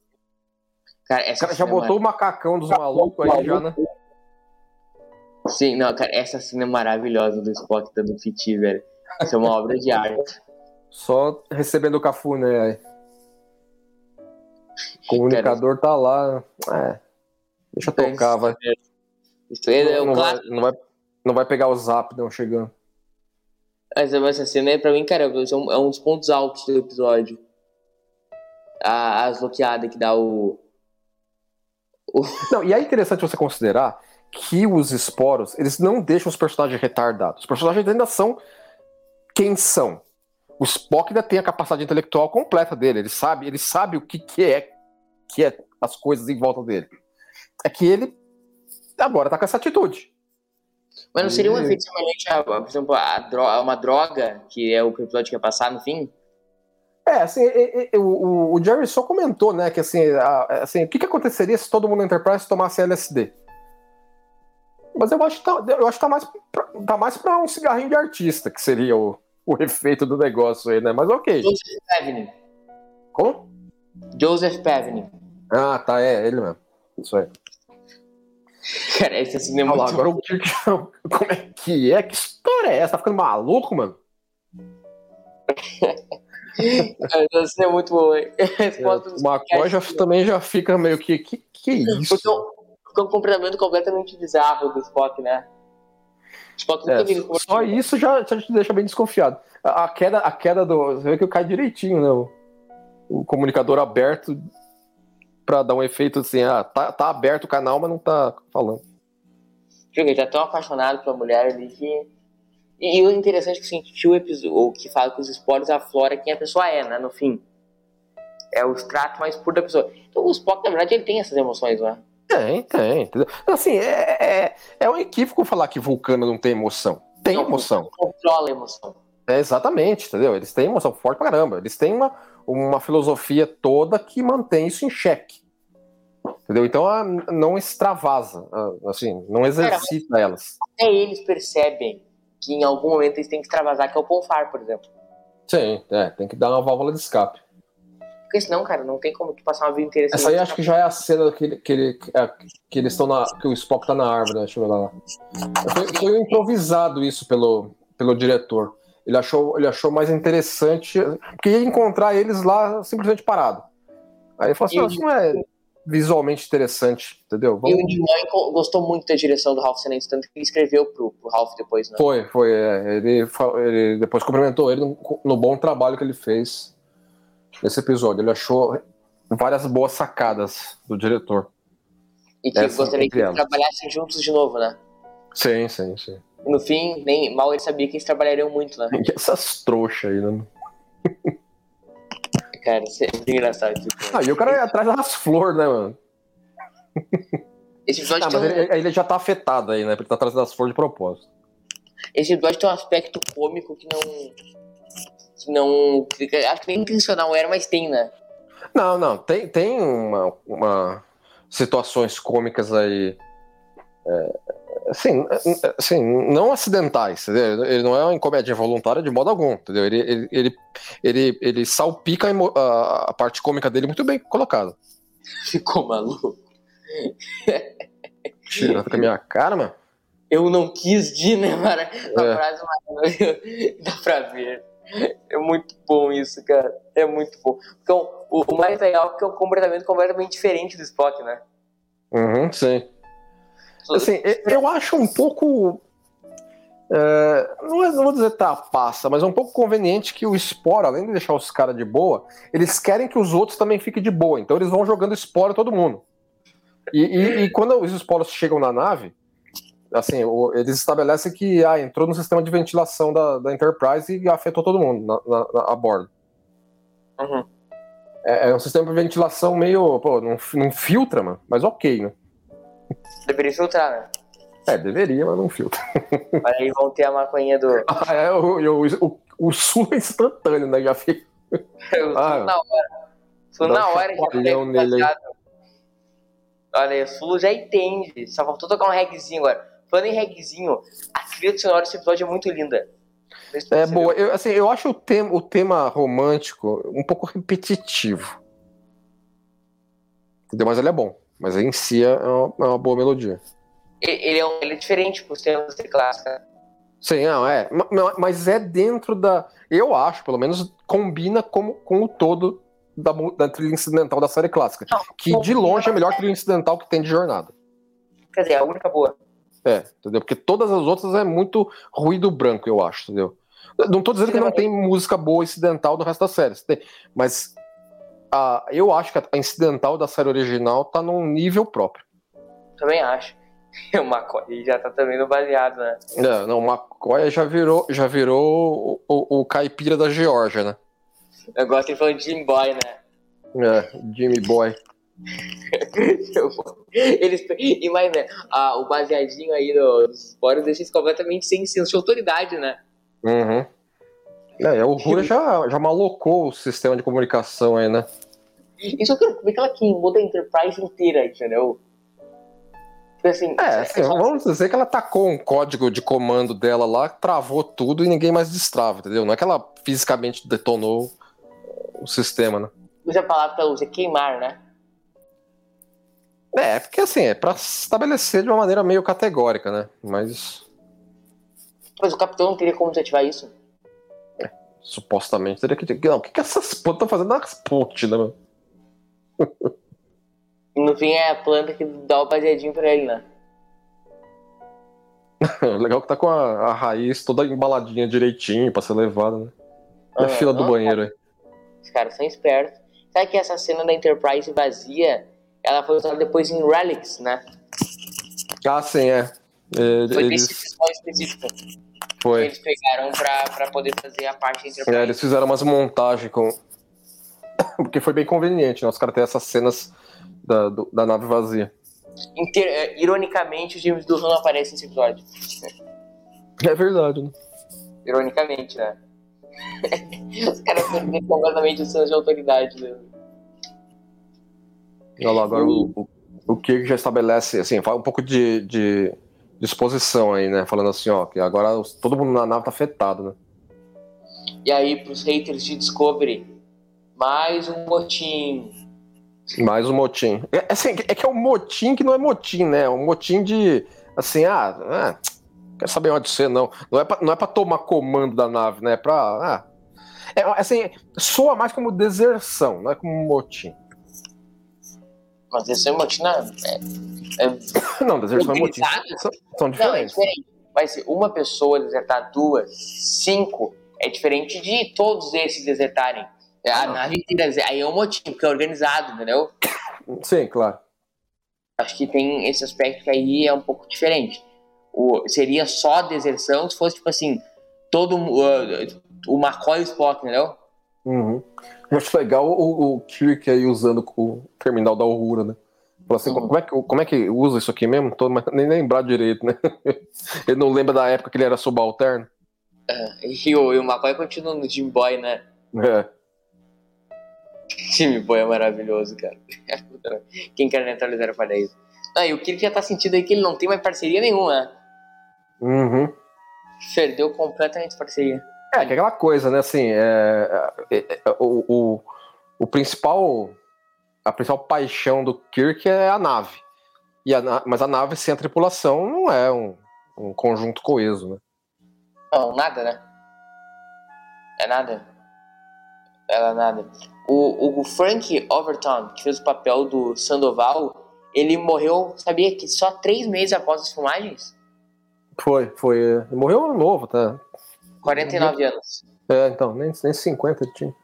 Speaker 2: Cara, o cara já botou o macacão dos malucos aí já, né?
Speaker 1: Sim, não, cara, essa cena é maravilhosa do Spock dando piti, velho. Isso é uma obra de arte.
Speaker 2: Só recebendo o cafuné. O comunicador tá lá. É. Deixa eu tocar, vai.
Speaker 1: Isso é, é
Speaker 2: não, vai, não, vai, não vai pegar o zap, não, chegando.
Speaker 1: Mas essa cena aí, pra mim, cara, é um, é um dos pontos altos do episódio. A, as bloqueadas que dá o,
Speaker 2: o. Não, e é interessante você considerar que os esporos, eles não deixam os personagens retardados. Os personagens ainda são quem são. O Spock ainda tem a capacidade intelectual completa dele. Ele sabe, ele sabe o que, que é que é as coisas em volta dele é que ele agora tá com essa atitude.
Speaker 1: Mas não seria um efeito semelhante a, por exemplo, a, droga, uma droga, que é o que o episódio quer passar no fim?
Speaker 2: É, assim, e, e, o, o, Jerry só comentou, né, que assim, a, assim, o que, que aconteceria se todo mundo na Enterprise tomasse LSD? Mas eu acho que tá, eu acho que tá mais, pra, tá mais pra um cigarrinho de artista, que seria o, o efeito do negócio aí, né? Mas ok.
Speaker 1: Joseph Pevney.
Speaker 2: Como?
Speaker 1: Joseph Pevney.
Speaker 2: Ah, tá, é, ele mesmo. Isso aí.
Speaker 1: Cara, esse assim é muito...
Speaker 2: Lá, agora o que, (laughs) como é que é? Que história é essa? Tá ficando maluco, mano?
Speaker 1: Essa é muito boa, hein?
Speaker 2: O McCoy já, também já fica meio que. Que, que isso?
Speaker 1: Ficou um comportamento completamente bizarro do Spock, né?
Speaker 2: Spock é, só isso já, já te deixa bem desconfiado. A, a, queda, a queda do. Você vê que cai direitinho, né? O, o comunicador aberto pra dar um efeito assim, ah, tá, tá aberto o canal, mas não tá falando.
Speaker 1: Ele tá tão apaixonado pela mulher ali que. E, e o interessante é que sentiu o episódio, que fala que os spoilers aflora quem a pessoa é, né? No fim. É o extrato mais puro da pessoa. Então o Spock, na verdade, ele tem essas emoções, né?
Speaker 2: Tem, tem. Entendeu? Assim, é, é, é um equívoco falar que Vulcano não tem emoção. Tem emoção.
Speaker 1: Controla a emoção.
Speaker 2: É, exatamente, entendeu? Eles têm emoção forte pra caramba. Eles têm uma, uma filosofia toda que mantém isso em xeque. Entendeu? Então a, não extravasa, assim, não exercita Cara, elas.
Speaker 1: Até eles percebem que em algum momento eles têm que extravasar, que é o Ponfar, por exemplo.
Speaker 2: Sim, é, tem que dar uma válvula de escape.
Speaker 1: Porque senão, cara, não tem como tu passar uma vida inteira
Speaker 2: Essa aí acho que já é a cena que, ele, que, ele, é, que eles estão na. que o Spock tá na árvore, né? Deixa eu ver lá. Foi, foi improvisado isso pelo, pelo diretor. Ele achou, ele achou mais interessante, porque ia encontrar eles lá simplesmente parado. Aí ele falou assim: isso não é visualmente interessante, entendeu?
Speaker 1: Vamos... E o Michael gostou muito da direção do Ralph Senenz, tanto que ele escreveu pro, pro Ralph depois, né?
Speaker 2: Foi, foi. É, ele, ele depois cumprimentou ele no, no, bom trabalho que ele fez nesse episódio. Ele achou várias boas sacadas do diretor.
Speaker 1: E que Essa, gostaria que eles trabalhassem juntos de novo, né?
Speaker 2: Sim, sim, sim
Speaker 1: no fim, nem mal ele sabia que eles trabalhariam muito, né?
Speaker 2: E (laughs) essas trouxas aí, né?
Speaker 1: Cara, isso é muito engraçado. Tipo,
Speaker 2: ah, e o cara é atrás das flores, né, mano?
Speaker 1: Esse episódio ah,
Speaker 2: mas um... ele, ele, já tá afetado aí, né? Porque ele tá atrás das flores de propósito.
Speaker 1: Esse episódio tem um aspecto cômico que não. Que não. Acho que nem intencional era, mas tem, né?
Speaker 2: Não, não. Tem, tem uma, uma situações cômicas aí. É, assim, assim, não acidentais, entendeu? Ele não é uma comédia voluntária de modo algum, entendeu? Ele, ele, ele, ele, ele salpica a, a, parte cômica dele muito bem colocada.
Speaker 1: Ficou maluco?
Speaker 2: Tirando com a minha cara, mano.
Speaker 1: Eu não quis de, né, mano? É. frase dá pra ver. (laughs) É muito bom isso, cara. É muito bom. Então, o, o mais legal é que é um comportamento completamente diferente do Spock, né?
Speaker 2: Uhum, sim. Assim, eu acho um pouco. É, não, é, não, vou dizer passa, mas é um pouco conveniente que o Spore, além de deixar os caras de boa, eles querem que os outros também fiquem de boa. Então eles vão jogando Spore todo mundo. E, e, e quando os esporos chegam na nave, assim, eles estabelecem que ah, entrou no sistema de ventilação da, da Enterprise e afetou todo mundo na, na, na a bordo. Uhum. É, é, um sistema de ventilação meio. Pô, não, não filtra, mano, mas ok, né?
Speaker 1: Deveria filtrar, né?
Speaker 2: É, deveria, mas não filtra. (laughs)
Speaker 1: Mas aí vão ter a maconha do.
Speaker 2: Ah, é, o, o, o, o sul é instantâneo, né? Já fica. (laughs)
Speaker 1: ah, na hora. Sul na hora já nele Olha aí, o Sul já entende. Só faltou tocar um regzinho agora. Falando em regzinho, a trilha sonora desse episódio é muito linda.
Speaker 2: É boa. Eu, assim, eu acho o tema, o tema romântico um pouco repetitivo. Entendeu? Mas ele é bom. Mas em si é uma, é uma boa melodia.
Speaker 1: Ele, é, um, ele é diferente por temas de clássica.
Speaker 2: Sim, não, é. Mas é dentro da. Eu acho, pelo menos, combina com, com o todo da, da trilha incidental da série clássica. Não, que de longe é a melhor trilha incidental que tem de jornada.
Speaker 1: Quer dizer, a única boa.
Speaker 2: É, entendeu? Porque todas as outras é muito ruído branco, eu acho, entendeu? Não tô dizendo que não tem música boa incidental do resto da série, mas a, eu acho que a incidental da série original tá num nível próprio.
Speaker 1: Também acho. (laughs) O McCoy já tá também no baseado, né?
Speaker 2: É, não, o McCoy já virou, já virou o, o, o caipira da Geórgia, né?
Speaker 1: Eu gosto de falar de Jimmy Boy, né?
Speaker 2: É, Jimmy Boy. (laughs)
Speaker 1: Eles, e mais, né, a, o baseadinho aí dos esporos deixa isso completamente sem senso de autoridade, né?
Speaker 2: Uhum. É, o (laughs) Rura já, já malocou o sistema de comunicação aí, né?
Speaker 1: Isso eu quero ver que ela queimou da Enterprise inteira, entendeu?
Speaker 2: Assim, é, assim, vamos dizer que ela tacou um código de comando dela lá, travou tudo e ninguém mais destrava, entendeu? Não é que ela fisicamente detonou o sistema, né?
Speaker 1: Usa a palavra pra usar queimar, né?
Speaker 2: É, porque assim, é pra estabelecer de uma maneira meio categórica, né? Mas.
Speaker 1: Mas o capitão não teria como desativar isso?
Speaker 2: É, supostamente teria que. Não, o que, que essas plantas estão fazendo nas pontes, né, mano?
Speaker 1: no fim é a planta que dá o baseadinho pra ele, né? (laughs)
Speaker 2: Legal que tá com a, a, raiz toda embaladinha direitinho pra ser levada, né? E a fila do banheiro aí.
Speaker 1: Os caras são espertos. Sabe que essa cena da Enterprise vazia, ela foi usada depois em Relics, né?
Speaker 2: Ah, sim, é.
Speaker 1: é foi eles... episódio específico.
Speaker 2: Foi.
Speaker 1: Eles pegaram pra, pra poder fazer a parte
Speaker 2: Enterprise. É, eles fizeram umas montagens com... (coughs) Porque foi bem conveniente, né? Os caras têm essas cenas da, do, da nave vazia.
Speaker 1: Inter... É, ironicamente, o James Doohan não aparece nesse episódio.
Speaker 2: É verdade, né?
Speaker 1: Ironicamente, né? (laughs) Os caras perderam completamente o senso de autoridade. Né?
Speaker 2: Lá, agora o, o, o Kirk já estabelece, assim, fala um pouco de, de disposição aí, né? Falando assim, ó, que agora todo mundo na nave tá afetado, né?
Speaker 1: E aí, pros haters de Discovery, mais um motim.
Speaker 2: Mais um motim. É, assim, é que é um motim que não é motim, né? É um motim de, assim, ah, ah quer saber onde ser, não. Não é pra, não é pra tomar comando da nave, né? É pra. Ah, é, assim, soa mais como deserção, não é como motim.
Speaker 1: Mas deserção motim é,
Speaker 2: é, (coughs) Não, deserção e motim são, são diferentes. Não, é diferente.
Speaker 1: Mas uma pessoa desertar duas, cinco, é diferente de todos esses desertarem. É, a nave inteira, aí é um motim, porque é organizado, entendeu? (coughs)
Speaker 2: Sim, claro.
Speaker 1: Acho que tem esse aspecto que aí é um pouco diferente o, seria só deserção se fosse, tipo assim, todo uh, o McCoy e o Spock, entendeu?
Speaker 2: Uhum. Eu acho legal o, o Kirk aí usando o terminal da Aurora, né? Fala assim, uhum. como, é que, como é que usa isso aqui mesmo? Tô, nem lembrar direito, né? (laughs) ele não lembra da época que ele era subalterno.
Speaker 1: É, e, o, e o McCoy continua no Jim Boy, né?
Speaker 2: É. (laughs)
Speaker 1: Jimmy Boy é maravilhoso, cara. (laughs) Quem quer neutralizar a isso? Ah, e o Kirk já tá sentindo aí que ele não tem mais parceria nenhuma, né?
Speaker 2: Uhum.
Speaker 1: Perdeu completamente a parceria.
Speaker 2: É, que é aquela coisa, né? Assim, é, é, é, o, o, o, principal. A principal paixão do Kirk é a nave. E a, mas a nave sem a tripulação não é um, um conjunto coeso, né?
Speaker 1: Não, nada, né? É nada. Ela é nada. O, o Frank Overton, que fez o papel do Sandoval, ele morreu, sabia que só três meses após as filmagens?
Speaker 2: Foi, foi. Morreu novo, tá?
Speaker 1: 49 anos.
Speaker 2: É, então, nem, nem 50 ele tinha.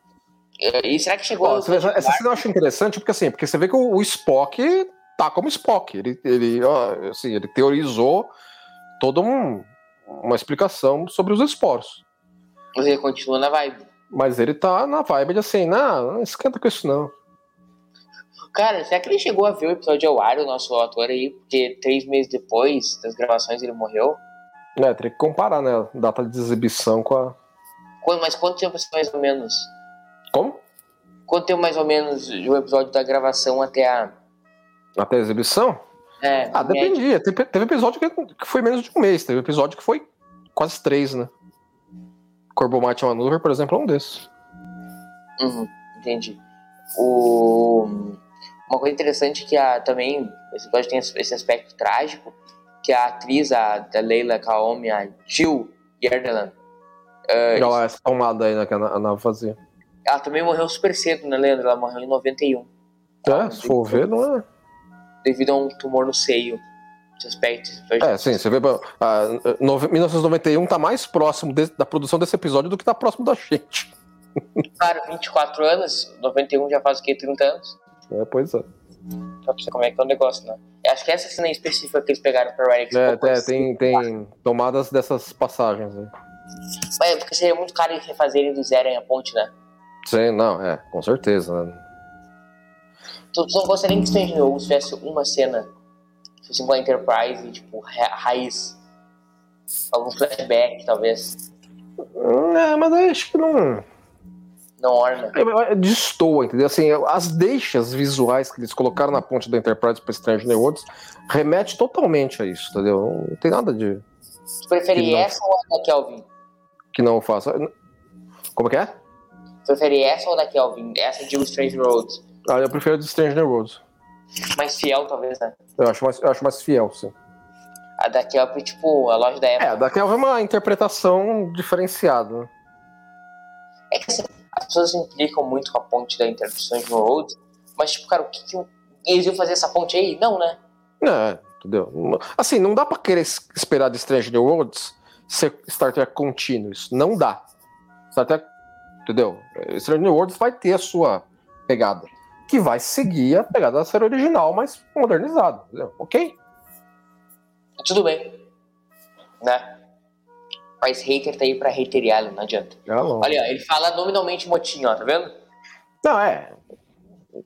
Speaker 1: E será que chegou
Speaker 2: você vê, essa cena eu acho interessante porque assim, porque você vê que o, o Spock tá como Spock. Ele, ele, ó, assim, ele teorizou toda um- uma explicação sobre os esporos.
Speaker 1: Mas ele continua na vibe.
Speaker 2: Mas ele tá na vibe de assim, não, não esquenta com isso não.
Speaker 1: Cara, será que ele chegou a ver o episódio ao ar, o nosso ator aí? Porque três meses depois das gravações ele morreu?
Speaker 2: É, teria que comparar, né? a Data de exibição com a.
Speaker 1: Mas quanto tempo assim, mais ou menos?
Speaker 2: Como?
Speaker 1: Quanto tempo mais ou menos do episódio da gravação até a.
Speaker 2: Até a exibição?
Speaker 1: É,
Speaker 2: Ah, dependia. Teve, teve episódio que, que foi menos de um mês, teve episódio que foi quase três, né? Corbo Mate Maneuver, por exemplo, é um desses.
Speaker 1: Uhum, entendi. O... Uma coisa interessante que a, também, esse episódio tem esse aspecto trágico, que a atriz, a da Leila Kaomi, a Jill Yerdelan,
Speaker 2: Olha lá essa tomada aí né, que a na- a nave fazia.
Speaker 1: ela também morreu super cedo, né, Leandro? Ela morreu em 91,
Speaker 2: É, se for ver, não é.
Speaker 1: devido a um tumor no seio. Esse aspecto.
Speaker 2: É, sim, você vê. ah, nove- 1991 tá mais próximo de- da produção desse episódio do que tá próximo da gente. (laughs)
Speaker 1: Claro, 24 anos, 91 já faz o quê? 30 anos?
Speaker 2: É, pois é.
Speaker 1: Pra você como é que é o negócio, né? Acho que essa cena em específica que eles pegaram pra Rex.
Speaker 2: É, é, tem, tem tomadas dessas passagens aí.
Speaker 1: É, porque seria muito caro eles refazerem do zero em a ponte, né?
Speaker 2: Sim, não, é, com certeza. Né?
Speaker 1: Tu, tu não gostaria nem que Strange New Worlds tivesse uma cena, fosse uma Enterprise, tipo, ra- raiz. Algum flashback, talvez.
Speaker 2: Hum, É, mas eu acho que não.
Speaker 1: Não orna.
Speaker 2: É, é, Destoa, entendeu? Assim, as deixas visuais que eles colocaram na ponte da Enterprise para Strange New Worlds remete totalmente a isso, entendeu? Não tem nada de
Speaker 1: Tu
Speaker 2: não-
Speaker 1: essa ou a da Kelvin?
Speaker 2: que não faça. Como que é?
Speaker 1: Prefere essa ou a da Kelvin? Essa de Strange Worlds.
Speaker 2: Ah, eu prefiro a de Strange Worlds.
Speaker 1: Mais fiel, talvez, né?
Speaker 2: Eu acho mais, eu acho mais fiel, sim.
Speaker 1: A da Kelvin, tipo, a loja da Apple.
Speaker 2: É, daquela é uma interpretação diferenciada. né?
Speaker 1: É que assim, as pessoas implicam muito com a ponte da Strange New Worlds, mas, tipo, cara, o que, que eles iam fazer essa ponte aí? Não, né?
Speaker 2: É, entendeu? Assim, não dá pra querer es- esperar de Strange New Worlds ser Star Trek contínuo. Isso não dá. Star Trek, entendeu? Strange New Worlds vai ter a sua pegada. Que vai seguir a pegada da série original, mas modernizada. Entendeu? Ok?
Speaker 1: Tudo bem. Né? Mas hater tá aí pra hateriar, não adianta.
Speaker 2: Não.
Speaker 1: Olha, ele fala nominalmente motinho, ó, tá vendo?
Speaker 2: Não, é.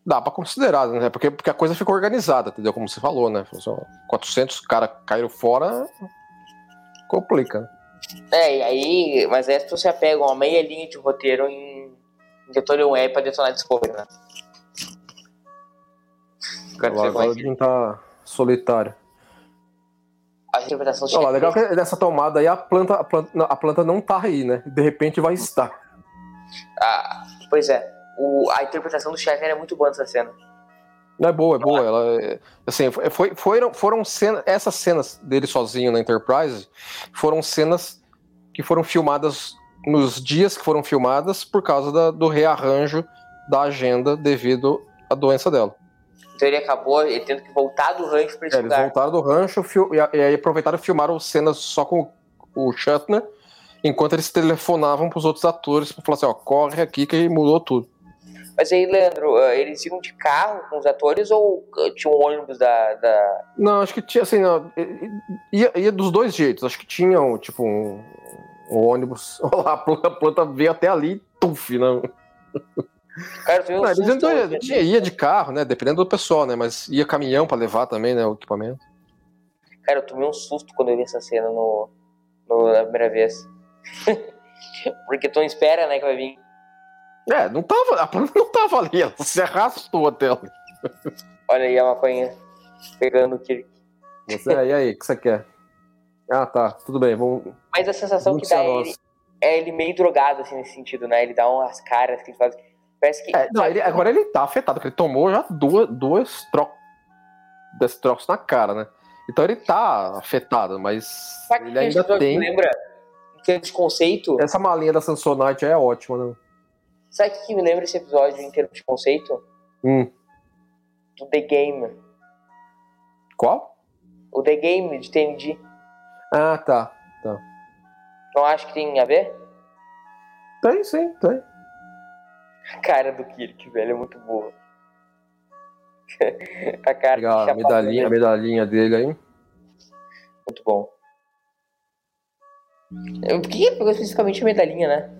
Speaker 2: Dá pra considerar, né? Porque, porque a coisa ficou organizada, entendeu? Como você falou, né? Só 400 caras caíram fora, complica. né?
Speaker 1: É, e aí, mas pessoas se apegam a meia linha de roteiro em, em Detone Web pra detonar Discovery, né? Agora você
Speaker 2: Agora o Jim tá solitário.
Speaker 1: Interpretação
Speaker 2: Olha legal que nessa tomada aí a planta, a planta, não, a planta não tá aí, né? De repente vai estar.
Speaker 1: Ah, pois é, o, a interpretação do Shatner é muito boa nessa cena.
Speaker 2: Não é boa, é boa. Ela, é- assim, foi, foi- foram, foram cenas, essas cenas dele sozinho na Enterprise foram cenas que foram filmadas nos dias que foram filmadas por causa da- do rearranjo da agenda devido à doença dela.
Speaker 1: Então ele acabou ele tendo que voltar do rancho pra esse
Speaker 2: É, eles
Speaker 1: lugar.
Speaker 2: voltaram do rancho fil- e, aí aproveitaram e filmaram cenas só com o, Shatner, enquanto eles telefonavam pros outros atores pra falar assim, ó, corre aqui que mudou tudo.
Speaker 1: Mas aí, Leandro, ah, eles iam de carro com os atores ou ah, tinha um ônibus da. da...
Speaker 2: Não, acho que tinha, assim, não, ia, ia dos dois jeitos. Acho que tinham, tipo, um, um ônibus. Olha (laughs) lá, a planta, a planta veio até ali, tuf, né?
Speaker 1: Viu um
Speaker 2: Não, eles iam-
Speaker 1: né?
Speaker 2: tinha- ia de carro, né? Dependendo do pessoal, né? Mas ia caminhão pra levar também, né? O equipamento.
Speaker 1: Cara, eu tomei um susto quando eu vi essa cena no, no- na primeira vez. (laughs) Porque tu não espera, né, que vai vir.
Speaker 2: É, não tava, a planta não tava ali, ela se arrastou até ela.
Speaker 1: Olha aí a maconha pegando o Kirk.
Speaker 2: Você, e aí, o que você quer? Ah, tá, tudo bem, vamos.
Speaker 1: Mas a sensação que dá é ele, é ele meio drogado, assim, nesse sentido, né? Ele dá umas caras que ele faz. Parece que.
Speaker 2: É, não, ele- agora ele tá afetado, porque ele tomou já duas, duas desses trocos na cara, né? Então ele tá afetado, mas
Speaker 1: sabe
Speaker 2: ele ainda tem.
Speaker 1: lembra? de conceito.
Speaker 2: Essa malinha da Samsonite é ótima, né?
Speaker 1: Sabe o que me lembra esse episódio em termos de conceito?
Speaker 2: Hum.
Speaker 1: Do The Game.
Speaker 2: Qual?
Speaker 1: O The Game de TNG.
Speaker 2: Ah, tá.
Speaker 1: Não acho que tem a ver?
Speaker 2: Tem, sim, tem.
Speaker 1: A cara do Kirk, velho, é muito boa. (laughs) a cara
Speaker 2: Pegar a medalhinha, a
Speaker 1: né?
Speaker 2: medalhinha dele aí.
Speaker 1: Muito bom. Eu- Por que pegou especificamente a medalhinha, né?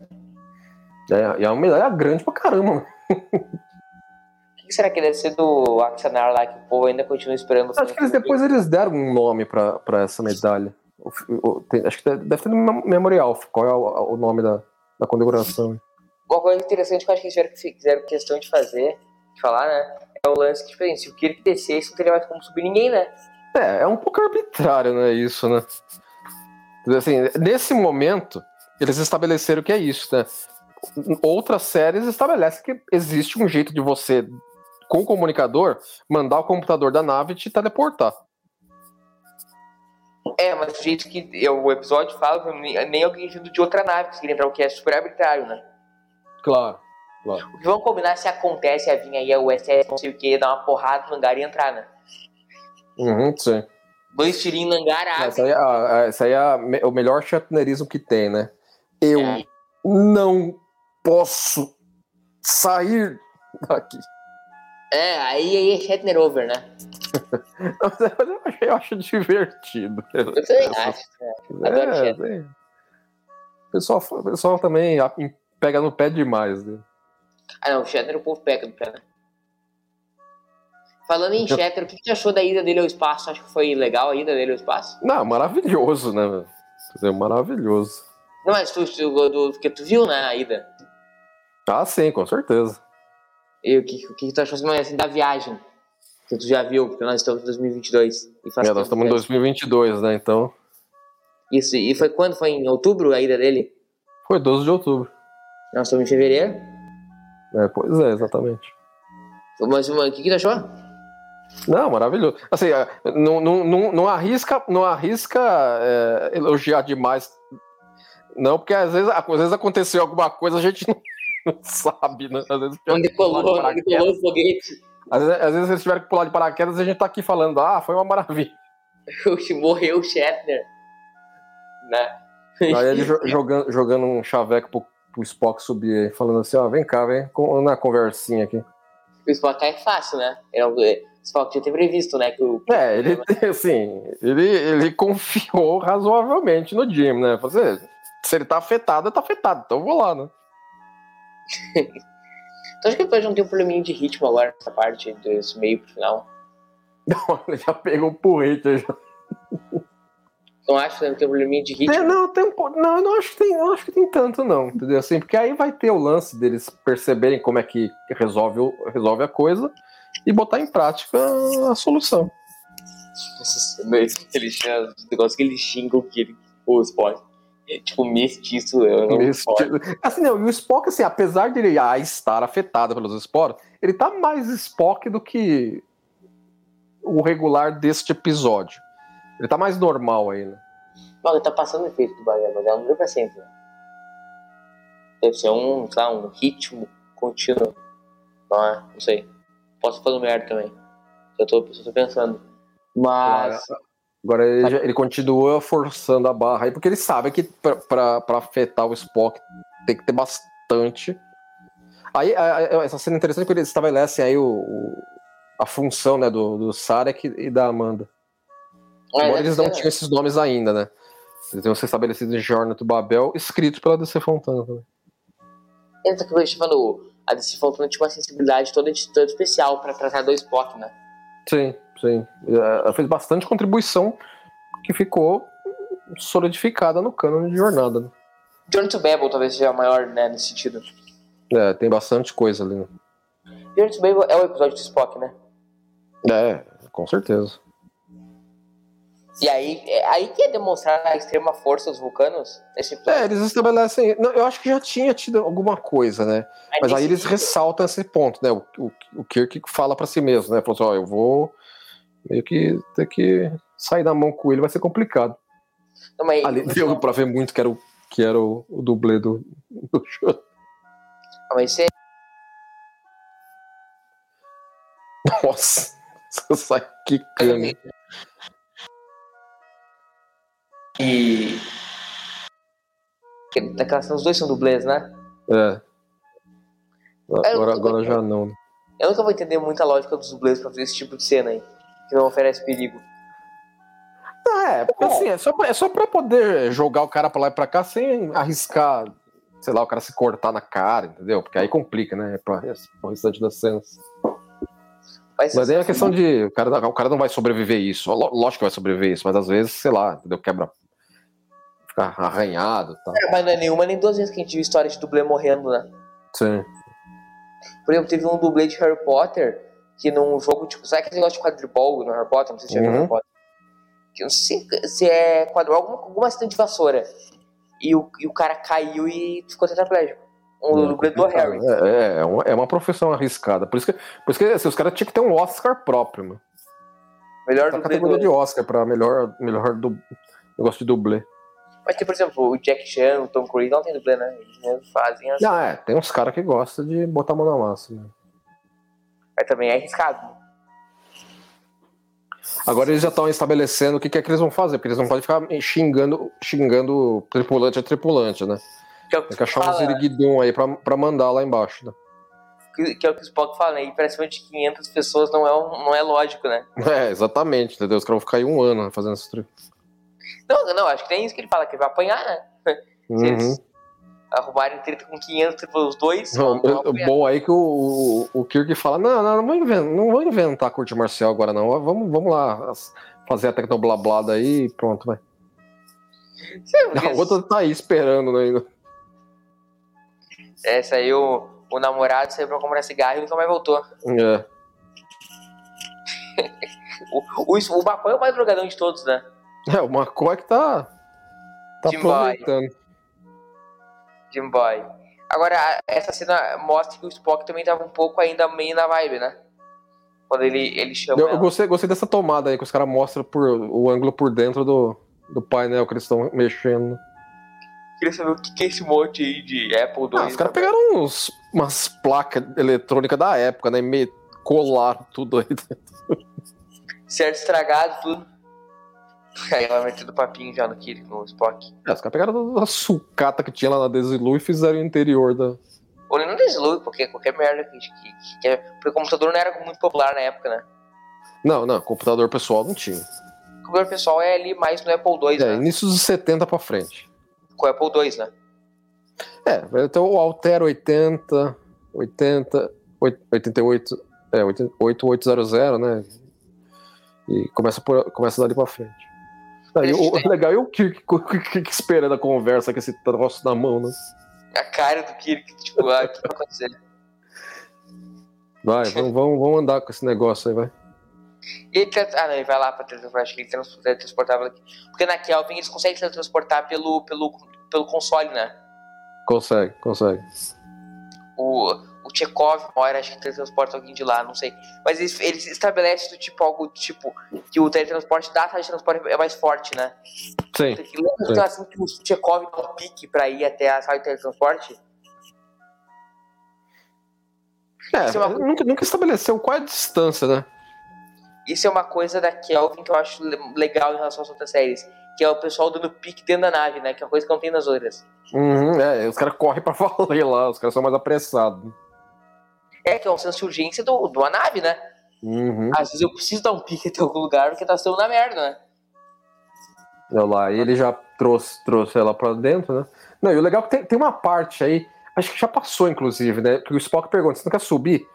Speaker 2: É, e é uma medalha grande pra caramba.
Speaker 1: O que será que deve ser do Axanar lá que o povo ainda continua esperando?
Speaker 2: Acho que eles depois eles deram um nome pra, pra essa medalha. O- o- tem- acho que deve ter no mem- memorial. Qual é o, o nome da, da condecoração?
Speaker 1: Uma coisa interessante que eu acho que eles fizeram, que fizeram questão de fazer, de falar, né? É o lance que, tipo assim, se o Kirk descesse, não teria mais como subir ninguém, né?
Speaker 2: É, é um pouco arbitrário, né? Isso, né? Assim, nesse momento, eles estabeleceram que é isso, né? Outras séries estabelecem que existe um jeito de você, com o comunicador, mandar o computador da nave e te teleportar.
Speaker 1: É, mas o jeito que eu- o episódio fala, nem nem alguém vindo de outra nave conseguiria entrar, o que é super arbitrário, né?
Speaker 2: Claro.
Speaker 1: O que vamos combinar se acontece a vir aí a USS, não sei o que, dar uma porrada no hangar e entrar, né?
Speaker 2: Uhum, sim.
Speaker 1: Dois tirinhos no hangar.
Speaker 2: Essa aí é, a- a- essa aí é a o melhor chatnerismo que tem, né? Eu
Speaker 1: É.
Speaker 2: não posso sair daqui.
Speaker 1: É, aí, aí é Shatner over, né? (laughs)
Speaker 2: Eu acho, eu acho divertido.
Speaker 1: Eu também acho. né? Adoro
Speaker 2: É,
Speaker 1: Shatner.
Speaker 2: sim. O pessoal, pessoal também pega no pé demais. Né?
Speaker 1: Ah, não, o Shatner o povo pega no pé, né? Falando em Shatner, o que você achou da ida dele ao espaço? Acho que foi legal a ida dele ao espaço?
Speaker 2: Não, maravilhoso, né? velho? Maravilhoso.
Speaker 1: Não, mas tu, tu, tu, porque tu viu, né, a ida.
Speaker 2: Ah, sim, com certeza.
Speaker 1: E o que, o que tu achou assim, da viagem? Que tu já viu, porque nós estamos em 2022. E faz
Speaker 2: É, nós estamos em
Speaker 1: que-
Speaker 2: 2022, né? Então,
Speaker 1: Isso, e foi quando? Foi em outubro a ida dele?
Speaker 2: foi 12 de outubro.
Speaker 1: Nós estamos em fevereiro.
Speaker 2: É, pois é, exatamente.
Speaker 1: Mas o que, que achou?
Speaker 2: Não, maravilhoso. Assim, é, não, não, não, não arrisca, não arrisca é, elogiar demais. Não, porque às vezes, às vezes aconteceu alguma coisa, a gente não, (laughs) não sabe, né? Às vezes,
Speaker 1: Não decolou, não decolou o foguete.
Speaker 2: às vezes, às vezes eles tiveram que pular de paraquedas e a gente tá aqui falando, ah, foi uma maravilha. (laughs)
Speaker 1: Morreu o Shatner. Né?
Speaker 2: Aí ele (laughs) jo- jogando, jogando um chaveco pro, pro Spock subir aí, falando assim, ó, vem cá, vem na conversinha aqui.
Speaker 1: O Spock é fácil, né? Era, o Spock já ter previsto, né? Que o,
Speaker 2: É, ele, (laughs) assim, ele, ele confiou razoavelmente no Jim, né? Assim, se ele tá afetado, tá afetado, então eu vou lá, né? (laughs)
Speaker 1: Então acho que episódio não tem um probleminha de ritmo agora nessa parte, desse meio pro final. (laughs)
Speaker 2: Ele já pegou o porrete. Já.
Speaker 1: Não acho que tem um probleminha de ritmo.
Speaker 2: Tem- não, tem um não, eu não acho que tem, não acho que tem tanto, não, entendeu? Assim, porque aí vai ter o lance deles perceberem como é que resolve, resolve a coisa e botar em prática a solução.
Speaker 1: Ele tinha os negócios que ele xinga o que ele, o Spock. É, tipo, mestiço. Eu não
Speaker 2: Nesse
Speaker 1: gosto.
Speaker 2: tipo- Assim, não, e o Spock, assim, apesar de ele ah, estar afetado pelos esporos, ele tá mais Spock do que o regular deste episódio. Ele tá mais normal aí, né?
Speaker 1: Não, ele tá passando o efeito do bagulho, mas ela não dura pra sempre. né? Deve ser um, sei lá, um ritmo contínuo. Não é? Não sei. Posso fazer merda também. Eu tô, eu tô pensando. Mas.
Speaker 2: Agora ele, já- ele continua forçando a barra aí, porque ele sabe que pra- pra pra afetar o Spock tem que ter bastante. Aí a- a- essa cena é interessante porque eles estabelecem aí o, o- a função né, do, do Sarek e da Amanda.
Speaker 1: É,
Speaker 2: Embora eles não
Speaker 1: ser,
Speaker 2: tinham esses nomes ainda, né? Eles iam ser estabelecidos em Jornada do Babel, escritos pela DC Fontana também.
Speaker 1: Essa que eu tô falando, a DC Fontana tinha uma sensibilidade toda, toda especial pra tratar do Spock, né?
Speaker 2: Sim, sim. É, Ela fez bastante contribuição que ficou solidificada no cânone de Jornada. Né?
Speaker 1: Journey to Babel talvez seja a maior, né, nesse sentido.
Speaker 2: É, tem bastante coisa ali. Né?
Speaker 1: Journey to Babel é o episódio do Spock, né?
Speaker 2: É, com certeza.
Speaker 1: E aí, é aí que é demonstrar a extrema força dos vulcanos nesse episódio.
Speaker 2: É, eles estabelecem. não, eu acho que já tinha tido alguma coisa, né? Mas aí
Speaker 1: nesse
Speaker 2: eles ressaltam esse ponto, né? O, o, o Kirk fala pra si mesmo, né? Falou assim: ó, eu vou meio que ter que sair da mão com ele, vai ser complicado.
Speaker 1: Não, mas-
Speaker 2: Ali deu pra ver muito que era o que era o, o dublê do, do show.
Speaker 1: Ah, Mas isso é.
Speaker 2: Nossa, (laughs) você sai quicando.
Speaker 1: E. Daquela cena, os dois são dublês, né?
Speaker 2: É. Agora, agora já não. né?
Speaker 1: Eu nunca vou entender muito a lógica dos dublês pra fazer esse tipo de cena aí. Que não oferece perigo.
Speaker 2: É, porque assim, é só, pra, é só pra poder jogar o cara pra lá e pra cá sem arriscar, sei lá, o cara se cortar na cara, entendeu? Porque aí complica, né? Pra, o restante das cenas.
Speaker 1: Mas,
Speaker 2: Mas aí é a questão de. O cara, o cara não vai sobreviver isso. Ló- Lógico que vai sobreviver isso, mas às vezes, sei lá, entendeu? Quebra. Fica arranhado e tal.
Speaker 1: É, mas não é nenhuma nem duas vezes que a gente viu história de dublê morrendo, né?
Speaker 2: Sim.
Speaker 1: Por exemplo, teve um dublê de Harry Potter que num jogo, tipo, sabe aquele negócio de quadribol no Harry Potter? Não sei se viu
Speaker 2: Uhum.
Speaker 1: Harry Potter. Que eu não sei se é quadribol, alguma, alguma acidente de vassoura. E o, e o cara caiu e ficou tetraplégico. Um dublê do Harry.
Speaker 2: É, é, é, uma, é uma profissão arriscada. Por isso que, por isso que assim, os caras tinham que ter um Oscar próprio, mano.
Speaker 1: Melhor
Speaker 2: Tá
Speaker 1: dublê
Speaker 2: categoria de Oscar pra melhor, melhor du... negócio de dublê.
Speaker 1: Mas tem, por exemplo, o Jack Chan, o Tom Cruise não tem dublê, né? Eles mesmos fazem as...
Speaker 2: Ah, é, tem uns caras que gostam de botar a mão na massa. Né?
Speaker 1: Mas também é arriscado.
Speaker 2: Agora eles já estão estabelecendo o que, que é que eles vão fazer, porque eles não podem ficar xingando, xingando tripulante a tripulante, né?
Speaker 1: Que é o que,
Speaker 2: Tem que achar um
Speaker 1: fala,
Speaker 2: ziriguidum aí pra, pra mandar lá embaixo, né?
Speaker 1: que, que é o que o Spock fala, né? E pra cima de 500 pessoas não é, um- não é lógico, né? (laughs)
Speaker 2: É, exatamente, entendeu? Os caras vão ficar aí um ano fazendo esse trip.
Speaker 1: Não, não, acho que nem isso que ele fala, que ele vai apanhar, né? (laughs) Se
Speaker 2: Uhum.
Speaker 1: eles arrumarem treta com 500, tipo, os dois,
Speaker 2: Não, o bom aí que o, o, o Kirk fala: não, não, não vou inventar, não vou inventar corte marcial agora, não. Vamos, vamos lá fazer a tecnoblablada aí e pronto, vai. (laughs) A outra tá aí esperando né, ainda.
Speaker 1: É, saiu o namorado, saiu pra comprar cigarro e nunca mais voltou.
Speaker 2: É. (laughs)
Speaker 1: O, o, o é o mais drogadão de todos, né? (laughs)
Speaker 2: É, o McCoy que tá. Tá
Speaker 1: Jim Boy.
Speaker 2: aproveitando.
Speaker 1: Jim Boy. Agora, essa cena mostra que o Spock também tava um pouco ainda meio na vibe, né? Quando ele, ele chama.
Speaker 2: Eu, eu gostei, gostei dessa tomada aí, que os caras mostram por, o ângulo por dentro do, do painel que eles estão mexendo.
Speaker 1: Queria saber o que, que é esse monte aí de Apple II.
Speaker 2: Ah, os caras pegaram uns, umas placas eletrônicas da época, né? E me colaram tudo aí.
Speaker 1: Certo estragado, tudo. Aí ela metendo papinho já no Kirk, no Spock.
Speaker 2: É, os caras pegaram a sucata que tinha lá na Desilu e fizeram o interior da.
Speaker 1: Ou nem no Desloy, porque qualquer merda que, que, que é. Porque o computador não era muito popular na época, né?
Speaker 2: Não, não, computador pessoal não tinha.
Speaker 1: O computador pessoal é ali mais no Apple II,
Speaker 2: É,
Speaker 1: né?
Speaker 2: início dos 70 pra frente.
Speaker 1: Com o Apple II, né?
Speaker 2: É, então o Alter 80, 80, 88, é, 8800, né? E começa, por, começa dali pra frente. Aí, o, legal é o Kirk, (laughs) o Kirk esperando a conversa com esse troço na mão, né?
Speaker 1: A cara do Kirk, tipo, ah, o que vai acontecer?
Speaker 2: Vai, vamos, vamos, vamos andar com esse negócio aí, vai.
Speaker 1: E ele Ah, não, ele vai lá pra teletransportar, acho que ele trans- teletransportava aqui. Porque na Kelvin eles conseguem teletransportar pelo, pelo, pelo console, né?
Speaker 2: Consegue, consegue.
Speaker 1: O, o Chekhov, uma hora, acho que teletransporta alguém de lá, não sei. Mas eles, eles estabelecem do tipo algo tipo que o teletransporte da sala de transporte é mais forte, né?
Speaker 2: Sim.
Speaker 1: Lembra que, assim, que o Chekhov dá um pique pra ir até a sala de teletransporte?
Speaker 2: É,
Speaker 1: é uma-
Speaker 2: nunca, nunca estabeleceu qual é a distância, né?
Speaker 1: Isso é uma coisa da Kelvin que eu acho le- legal em relação às outras séries. Que é o pessoal dando pique dentro da nave, né? Que é uma coisa que não tem nas outras.
Speaker 2: Uhum, é, os caras correm pra (laughs) valer lá, os caras são mais apressados.
Speaker 1: É, que é um senso de urgência do, uma nave, né?
Speaker 2: Uhum.
Speaker 1: Às vezes eu preciso dar um pique até algum lugar porque tá sendo na merda, né?
Speaker 2: Olha lá, e ele já trouxe, trouxe ela pra dentro, né? Não, e o legal é que tem, tem uma parte aí, acho que já passou, inclusive, né? Que o Spock pergunta, você não quer subir?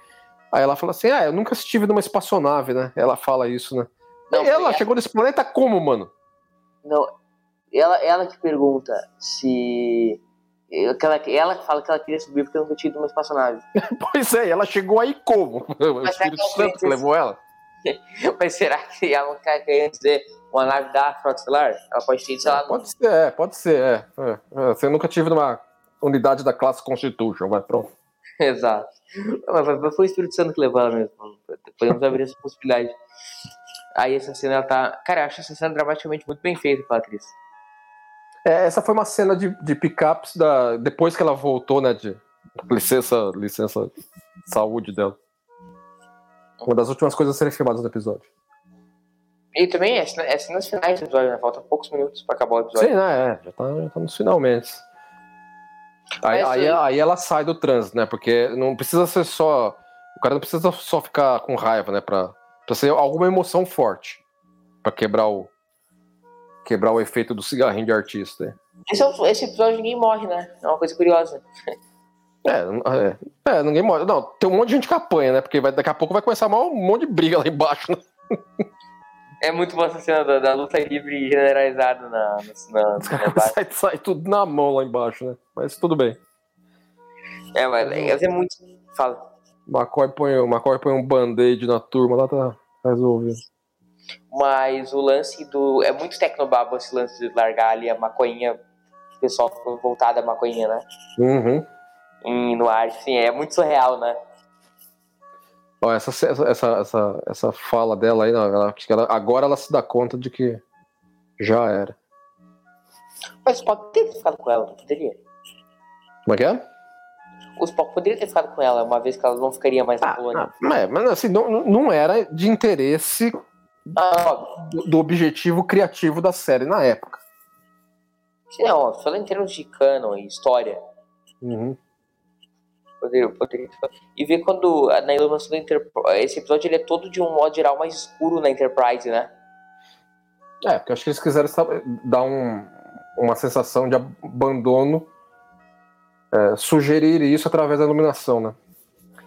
Speaker 2: Aí ela fala assim, ah, eu nunca estive numa espaçonave, né? Ela fala isso, né?
Speaker 1: Não,
Speaker 2: ela
Speaker 1: foi-
Speaker 2: chegou nesse planeta como, mano?
Speaker 1: Não, ela, ela que pergunta se. Ela, ela fala que ela queria subir porque nunca tinha ido numa espaçonave. (laughs)
Speaker 2: Pois é, ela chegou aí como? (laughs) O Espírito
Speaker 1: ela
Speaker 2: Santo que levou ela? (laughs)
Speaker 1: Mas será que ela não quer dizer uma nave da Frota Estelar? Ela pode ter, sei lá,
Speaker 2: Pode ser, é, pode ser, é. é. É, Você nunca tive numa unidade da classe Constitution, vai, pronto.
Speaker 1: Exato. Mas mas foi o Espírito Santo que levou ela mesmo. Podemos abrir essa possibilidade. Aí essa cena ela tá. Cara, eu acho essa cena dramaticamente muito bem feita pela atriz.
Speaker 2: É, essa foi uma cena de, de pickups da, depois que ela voltou, né? De licença, licença saúde dela. Uma das últimas coisas a serem filmadas no episódio.
Speaker 1: E também é, é cenas finais do episódio, né? Falta poucos minutos pra acabar o episódio.
Speaker 2: Sim, né? É, já tá, já tá nos finalmente. Aí, aí,
Speaker 1: uh,
Speaker 2: aí ela sai do trânsito, né? Porque não precisa ser só. O cara não precisa só ficar com raiva, né? Pra, pra ser alguma emoção forte. Pra quebrar o. Quebrar o efeito do cigarrinho de artista.
Speaker 1: Esse, é esse episódio ninguém morre, né? É uma coisa curiosa.
Speaker 2: É, é, é, ninguém morre. Não, tem um monte de gente que apanha, né? Porque vai- daqui a pouco vai começar um monte de briga lá embaixo, né?
Speaker 1: É muito boa essa cena da, da luta livre generalizada na, na, na,
Speaker 2: sai, sai tudo na mão lá embaixo, né? Mas tudo bem.
Speaker 1: É, mas é, é muito. Fala.
Speaker 2: McCoy põe, McCoy põe um band-aid na turma lá, tá resolvido.
Speaker 1: Mas o lance do. É muito tecnobabo esse lance de largar ali a maconhinha. O pessoal ficou voltado à maconhinha, né?
Speaker 2: Uhum.
Speaker 1: Em, no ar. Assim, é muito surreal, né?
Speaker 2: Ó, essa, essa, essa, essa, essa fala dela aí, não, ela, ela- agora ela se dá conta de que já era.
Speaker 1: Mas o Spock poderia ter ficado com ela, não poderia?
Speaker 2: Como é que é?
Speaker 1: O Spock poderia ter ficado com ela, uma vez que ela não ficaria mais na
Speaker 2: Ah,
Speaker 1: colônia.
Speaker 2: ah, mas, mas assim, não, não era de interesse
Speaker 1: Óbvio.
Speaker 2: do, do objetivo criativo da série na época.
Speaker 1: Não, falando em termos de canon e história,
Speaker 2: Uhum.
Speaker 1: poderia, poderia E ver quando na iluminação da Enterprise. Esse episódio ele é todo de um modo geral mais escuro na Enterprise, né?
Speaker 2: É, porque eu acho que eles quiseram dar um, uma sensação de abandono, é, sugerir isso através da iluminação, né?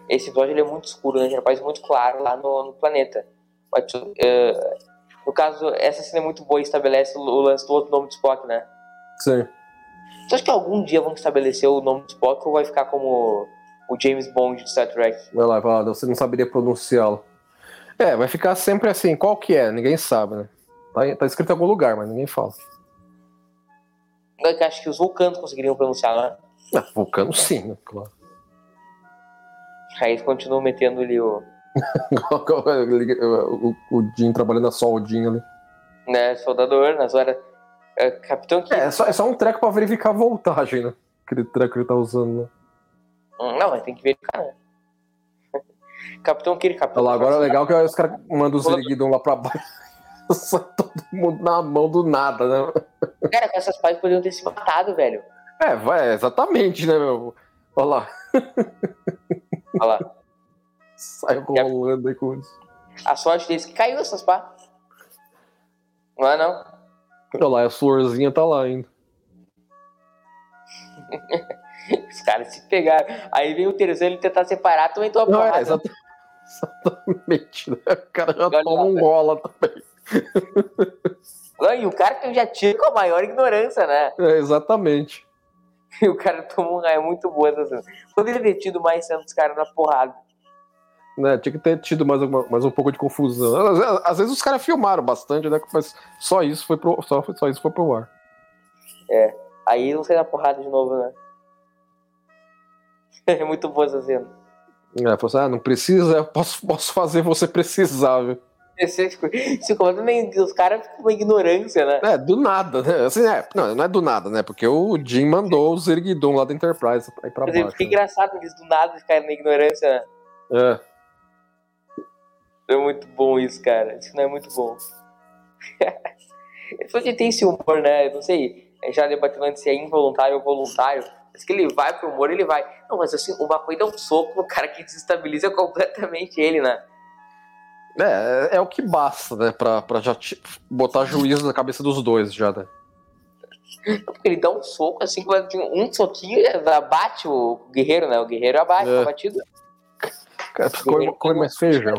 Speaker 1: Esse episódio ele é muito escuro na Enterprise, muito claro lá no, no planeta. Eh, no caso, essa cena é muito boa e estabelece o, o lance do outro nome de Spock, né?
Speaker 2: Sim.
Speaker 1: Você acha que algum dia vão estabelecer o nome de Spock ou vai ficar como o James Bond de Star Trek?
Speaker 2: Vai lá, vai lá, você não saberia pronunciá-lo. É, vai ficar sempre assim, qual que é? Ninguém sabe, né? Tá, tá escrito em algum lugar, mas ninguém fala.
Speaker 1: Eu acho que os vulcanos conseguiriam pronunciar, né?
Speaker 2: Ah, vulcano sim, né? Claro.
Speaker 1: Aí eles continuam metendo ali o.
Speaker 2: o, o Jim trabalhando a soldinha ali.
Speaker 1: Né, soldador, nas horas. É, Capitão que.
Speaker 2: É, é só, é só um treco pra verificar a voltagem, né? Aquele treco que ele tá usando, né?
Speaker 1: Hum, Não, mas tem que verificar, né? (laughs) Capitão Kirk, Capitão.
Speaker 2: Olha lá, agora é legal que os caras mandam os Ziriguidon lá pra baixo. (laughs) Sai todo mundo na mão do nada, né?
Speaker 1: Cara, com essas pais poderiam ter se matado, velho.
Speaker 2: É, vai, exatamente, né, meu? Olha lá,
Speaker 1: Olha lá.
Speaker 2: Sai rolando aí com isso.
Speaker 1: A sorte deles é que caiu essas pá. Não é não?
Speaker 2: Olha lá, a florzinha tá lá ainda. (laughs)
Speaker 1: Os caras se pegaram. Aí vem o terceiro ele tentar separar, também tô
Speaker 2: Não, é,
Speaker 1: porrada.
Speaker 2: exata- (laughs) exatamente, né? O cara já
Speaker 1: Olha
Speaker 2: toma
Speaker 1: lá,
Speaker 2: um rola também. (laughs)
Speaker 1: E o cara que já tira com a maior ignorância, né?
Speaker 2: É, exatamente.
Speaker 1: E o cara tomou um raio muito boa. Poderia ter tido mais dos caras na porrada.
Speaker 2: Né, tinha que ter tido mais, mais um pouco de confusão. Às, vezes- às vezes os caras filmaram bastante, né? Mas só isso foi pro, só, só isso foi pro ar.
Speaker 1: Aí não sai na porrada de novo, né? (laughs) É muito boa essa cena.
Speaker 2: É, falou assim, ah, não precisa, eu posso, posso fazer você precisar, viu? (laughs)
Speaker 1: Se completamente- Os caras ficam com ignorância, né?
Speaker 2: É, do nada, né? Assim, é, não, não é do nada, né? Porque o Jim mandou o Zerguidon lá da Enterprise aí pra
Speaker 1: Mas é-
Speaker 2: baixo.
Speaker 1: Fica
Speaker 2: né?
Speaker 1: engraçado eles do nada ficarem na ignorância, né?
Speaker 2: É.
Speaker 1: É muito bom isso, cara. Isso não é muito bom. (laughs) Ele falou que tem esse humor, né? Eu não sei, já debatendo antes se é involuntário ou voluntário. Mas que ele vai pro humor, ele vai. Não, mas assim, uma coisa dá um soco no cara que desestabiliza (laughs) completamente ele, né?
Speaker 2: É, é o que basta, né? Pra, pra já botar juízo na cabeça dos dois, já, né?
Speaker 1: Porque ele dá um soco, assim, um soquinho já bate o guerreiro, né? O guerreiro abate,
Speaker 2: É.
Speaker 1: tá batido.
Speaker 2: Cara, come, come mais feijão.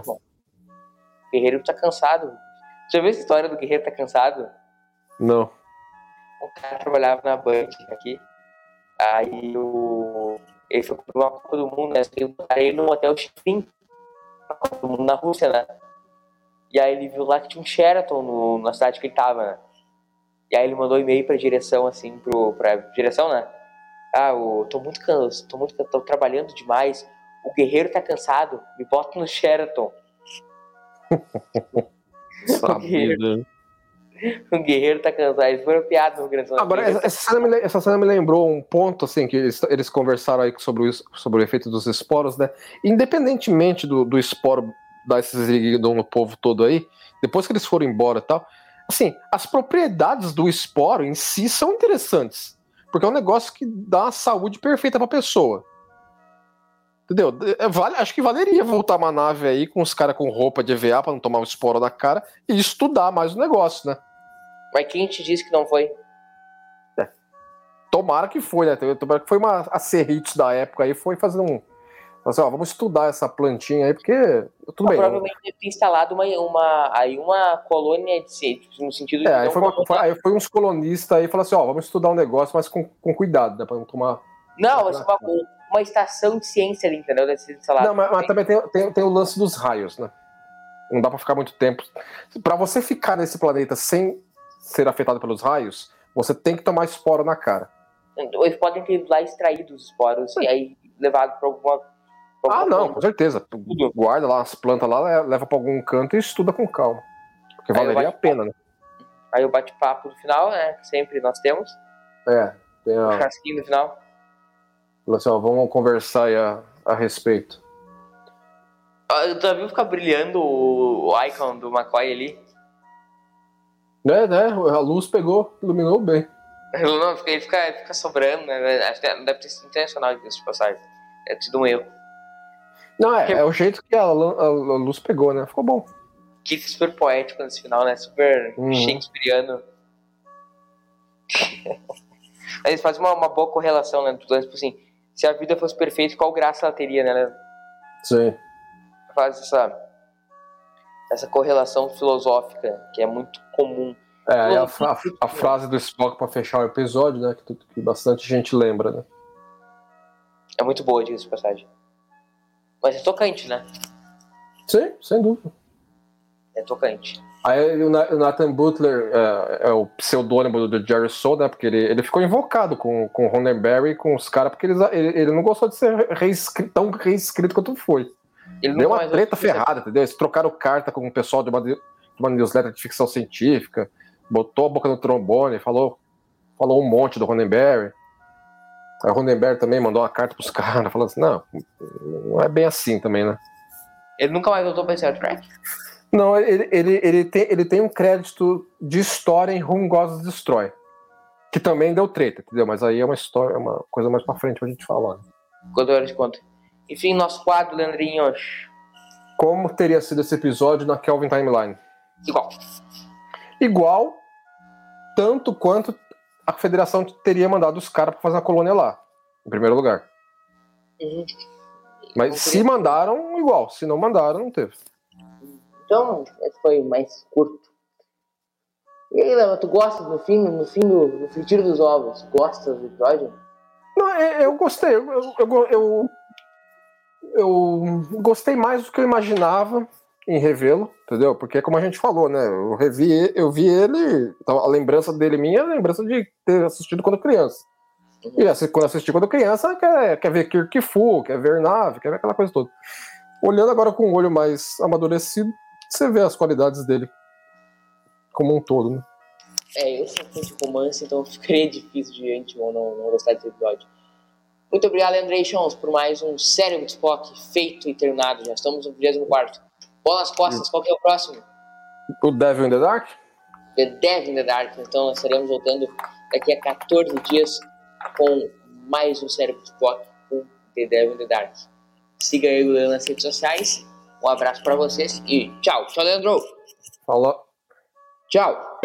Speaker 1: O guerreiro tá cansado. Já viu essa história do guerreiro tá cansado?
Speaker 2: Não.
Speaker 1: um cara trabalhava na Band aqui. Aí o. Ele foi pra uma Copa do Mundo, né? Ele botaram ele no hotel Chifrin, na Copa do Mundo na Rússia, né? E aí ele viu lá que tinha um Sheraton no, na cidade que ele tava, né? E aí ele mandou um e-mail pra direção, assim, pro, pra direção, né? Ah, eu tô muito cansado, tô muito tô trabalhando demais. O guerreiro tá cansado, me bota no Sheraton.
Speaker 2: Sabida.
Speaker 1: o Guerreiro tá cansado. Eles foram piadas no Grande
Speaker 2: Agora, essa cena, me, essa cena, me, lembrou um ponto, assim, que eles, eles conversaram aí sobre o, sobre o efeito dos esporos, né? Independentemente do, do esporo dar esse ziguidão no povo todo aí, depois que eles foram embora e tal, assim, as propriedades do esporo em si são interessantes. Porque é um negócio que dá uma saúde perfeita pra pessoa. Entendeu? É, vale, acho que valeria voltar uma nave aí com os caras com roupa de EVA pra não tomar o esporo na cara e estudar mais o negócio, né?
Speaker 1: Mas quem te disse que não foi?
Speaker 2: É. Tomara que foi, né? Tomara que foi uma a Cerritos da época aí, foi fazer um. Assim, ó, vamos estudar essa plantinha aí, porque. Tudo bem.
Speaker 1: Provavelmente deve ter instalado uma, uma, aí uma colônia de tipo, no sentido de.
Speaker 2: É, aí foi, uma, aí foi uns colonistas aí e falou assim: ó, vamos estudar um negócio, mas com, com cuidado, né? Pra não tomar.
Speaker 1: Não, mas uma, uma estação de ciência ali, entendeu? Deve ser
Speaker 2: instalado. Não, mas, mas também tem, tem, tem o lance dos raios, né? Não dá pra ficar muito tempo. Para você ficar nesse planeta sem ser afetado pelos raios, você tem que tomar esporo na cara.
Speaker 1: Eles podem ter lá extraído os esporos e aí levado para alguma,
Speaker 2: pra alguma. ah, não, com certeza. Tudo. Guarda lá as plantas lá, leva para algum canto e estuda com calma. Porque aí valeria a pena, né?
Speaker 1: Aí o bate-papo no final, né? Que sempre nós temos.
Speaker 2: É, tem a.
Speaker 1: O chasquinho no final.
Speaker 2: Assim, ó, vamos conversar a, a respeito.
Speaker 1: Ah, tu viu ficar brilhando o icon do McCoy ali?
Speaker 2: Né, né? A luz pegou, iluminou bem. (laughs)
Speaker 1: Não, ele fica, ele fica sobrando, né? Acho que deve ter sido intencional de passagem. É tudo um erro.
Speaker 2: Não, é, é o jeito que a, a, a, luz pegou, né? Ficou bom.
Speaker 1: Que super poético nesse final, né? Super uhum. shakespeariano. (laughs) Eles fazem uma, uma boa correlação, né? Tipo assim, se a vida fosse perfeita, qual graça ela teria, né?
Speaker 2: Sim.
Speaker 1: Faz essa, essa correlação filosófica que é muito comum.
Speaker 2: É, a, a, a, frase do Spock para fechar o episódio, né? Que, que, bastante gente lembra, né?
Speaker 1: É muito boa, diga de passagem. Mas é tocante, né?
Speaker 2: Sim, sem dúvida.
Speaker 1: É tocante.
Speaker 2: Aí o Nathan Butler é, é o pseudônimo do Jerry Soul, né? Porque ele, ele ficou invocado com, com o Ronenberry e com os caras, porque eles, ele, ele não gostou de ser reescrito, tão reescrito quanto foi. Ele Deu uma treta ferrada, entendeu? Eles trocaram carta com o pessoal de uma, de uma newsletter de ficção científica, botou a boca no trombone, falou, falou um monte do Ronenberry. Aí o Ronenberry também mandou uma carta pros caras, falando assim, não, não é bem assim também, né?
Speaker 1: Ele nunca mais voltou pra Star Trek?
Speaker 2: Não, ele, ele, ele, tem, ele tem um crédito de história em Whom God Destroy. Que também deu treta, entendeu? Mas aí é uma história, é uma coisa mais pra frente pra gente falar. Né?
Speaker 1: Quando eu te conto. Enfim, nosso quadro, Leandrinhos.
Speaker 2: Como teria sido esse episódio na Kelvin Timeline?
Speaker 1: Igual.
Speaker 2: Igual, tanto quanto a federação teria mandado os caras pra fazer a colônia lá, em primeiro lugar. Uhum. Mas se mandaram, igual. Se não mandaram, não teve.
Speaker 1: Então, esse foi mais curto. E aí, Leva, tu gosta no fim, no fim do fritir dos ovos? Gosta do episódio?
Speaker 2: Não, é, eu gostei. Eu, eu, eu, eu, gostei mais do que eu imaginava em revê-lo, entendeu? Porque como a gente falou, né? Eu revi, eu vi ele, então, a lembrança dele minha é a lembrança de ter assistido quando criança. E assim, quando assisti quando criança, quer, quer ver Kirk Fu, quer ver Nave, quer ver aquela coisa toda. Olhando agora com o olho mais amadurecido, você vê as qualidades dele como um todo, né?
Speaker 1: É, eu sou fã de romance, então (laughs) ficaria difícil de gente não, não gostar desse episódio. Muito obrigado, Andrei Chons, por mais um Cérebro de Spock feito e terminado. Já estamos no 24. Bola nas costas, qual que é o próximo?
Speaker 2: O Devil in the Dark?
Speaker 1: The Devil in the Dark. Então nós estaremos voltando daqui a 14 dias com mais um Cérebro de Spock com The Devil in the Dark. Siga aí o nas redes sociais um abraço para vocês e tchau. Tchau, Leandro.
Speaker 2: Falou.
Speaker 1: Tchau.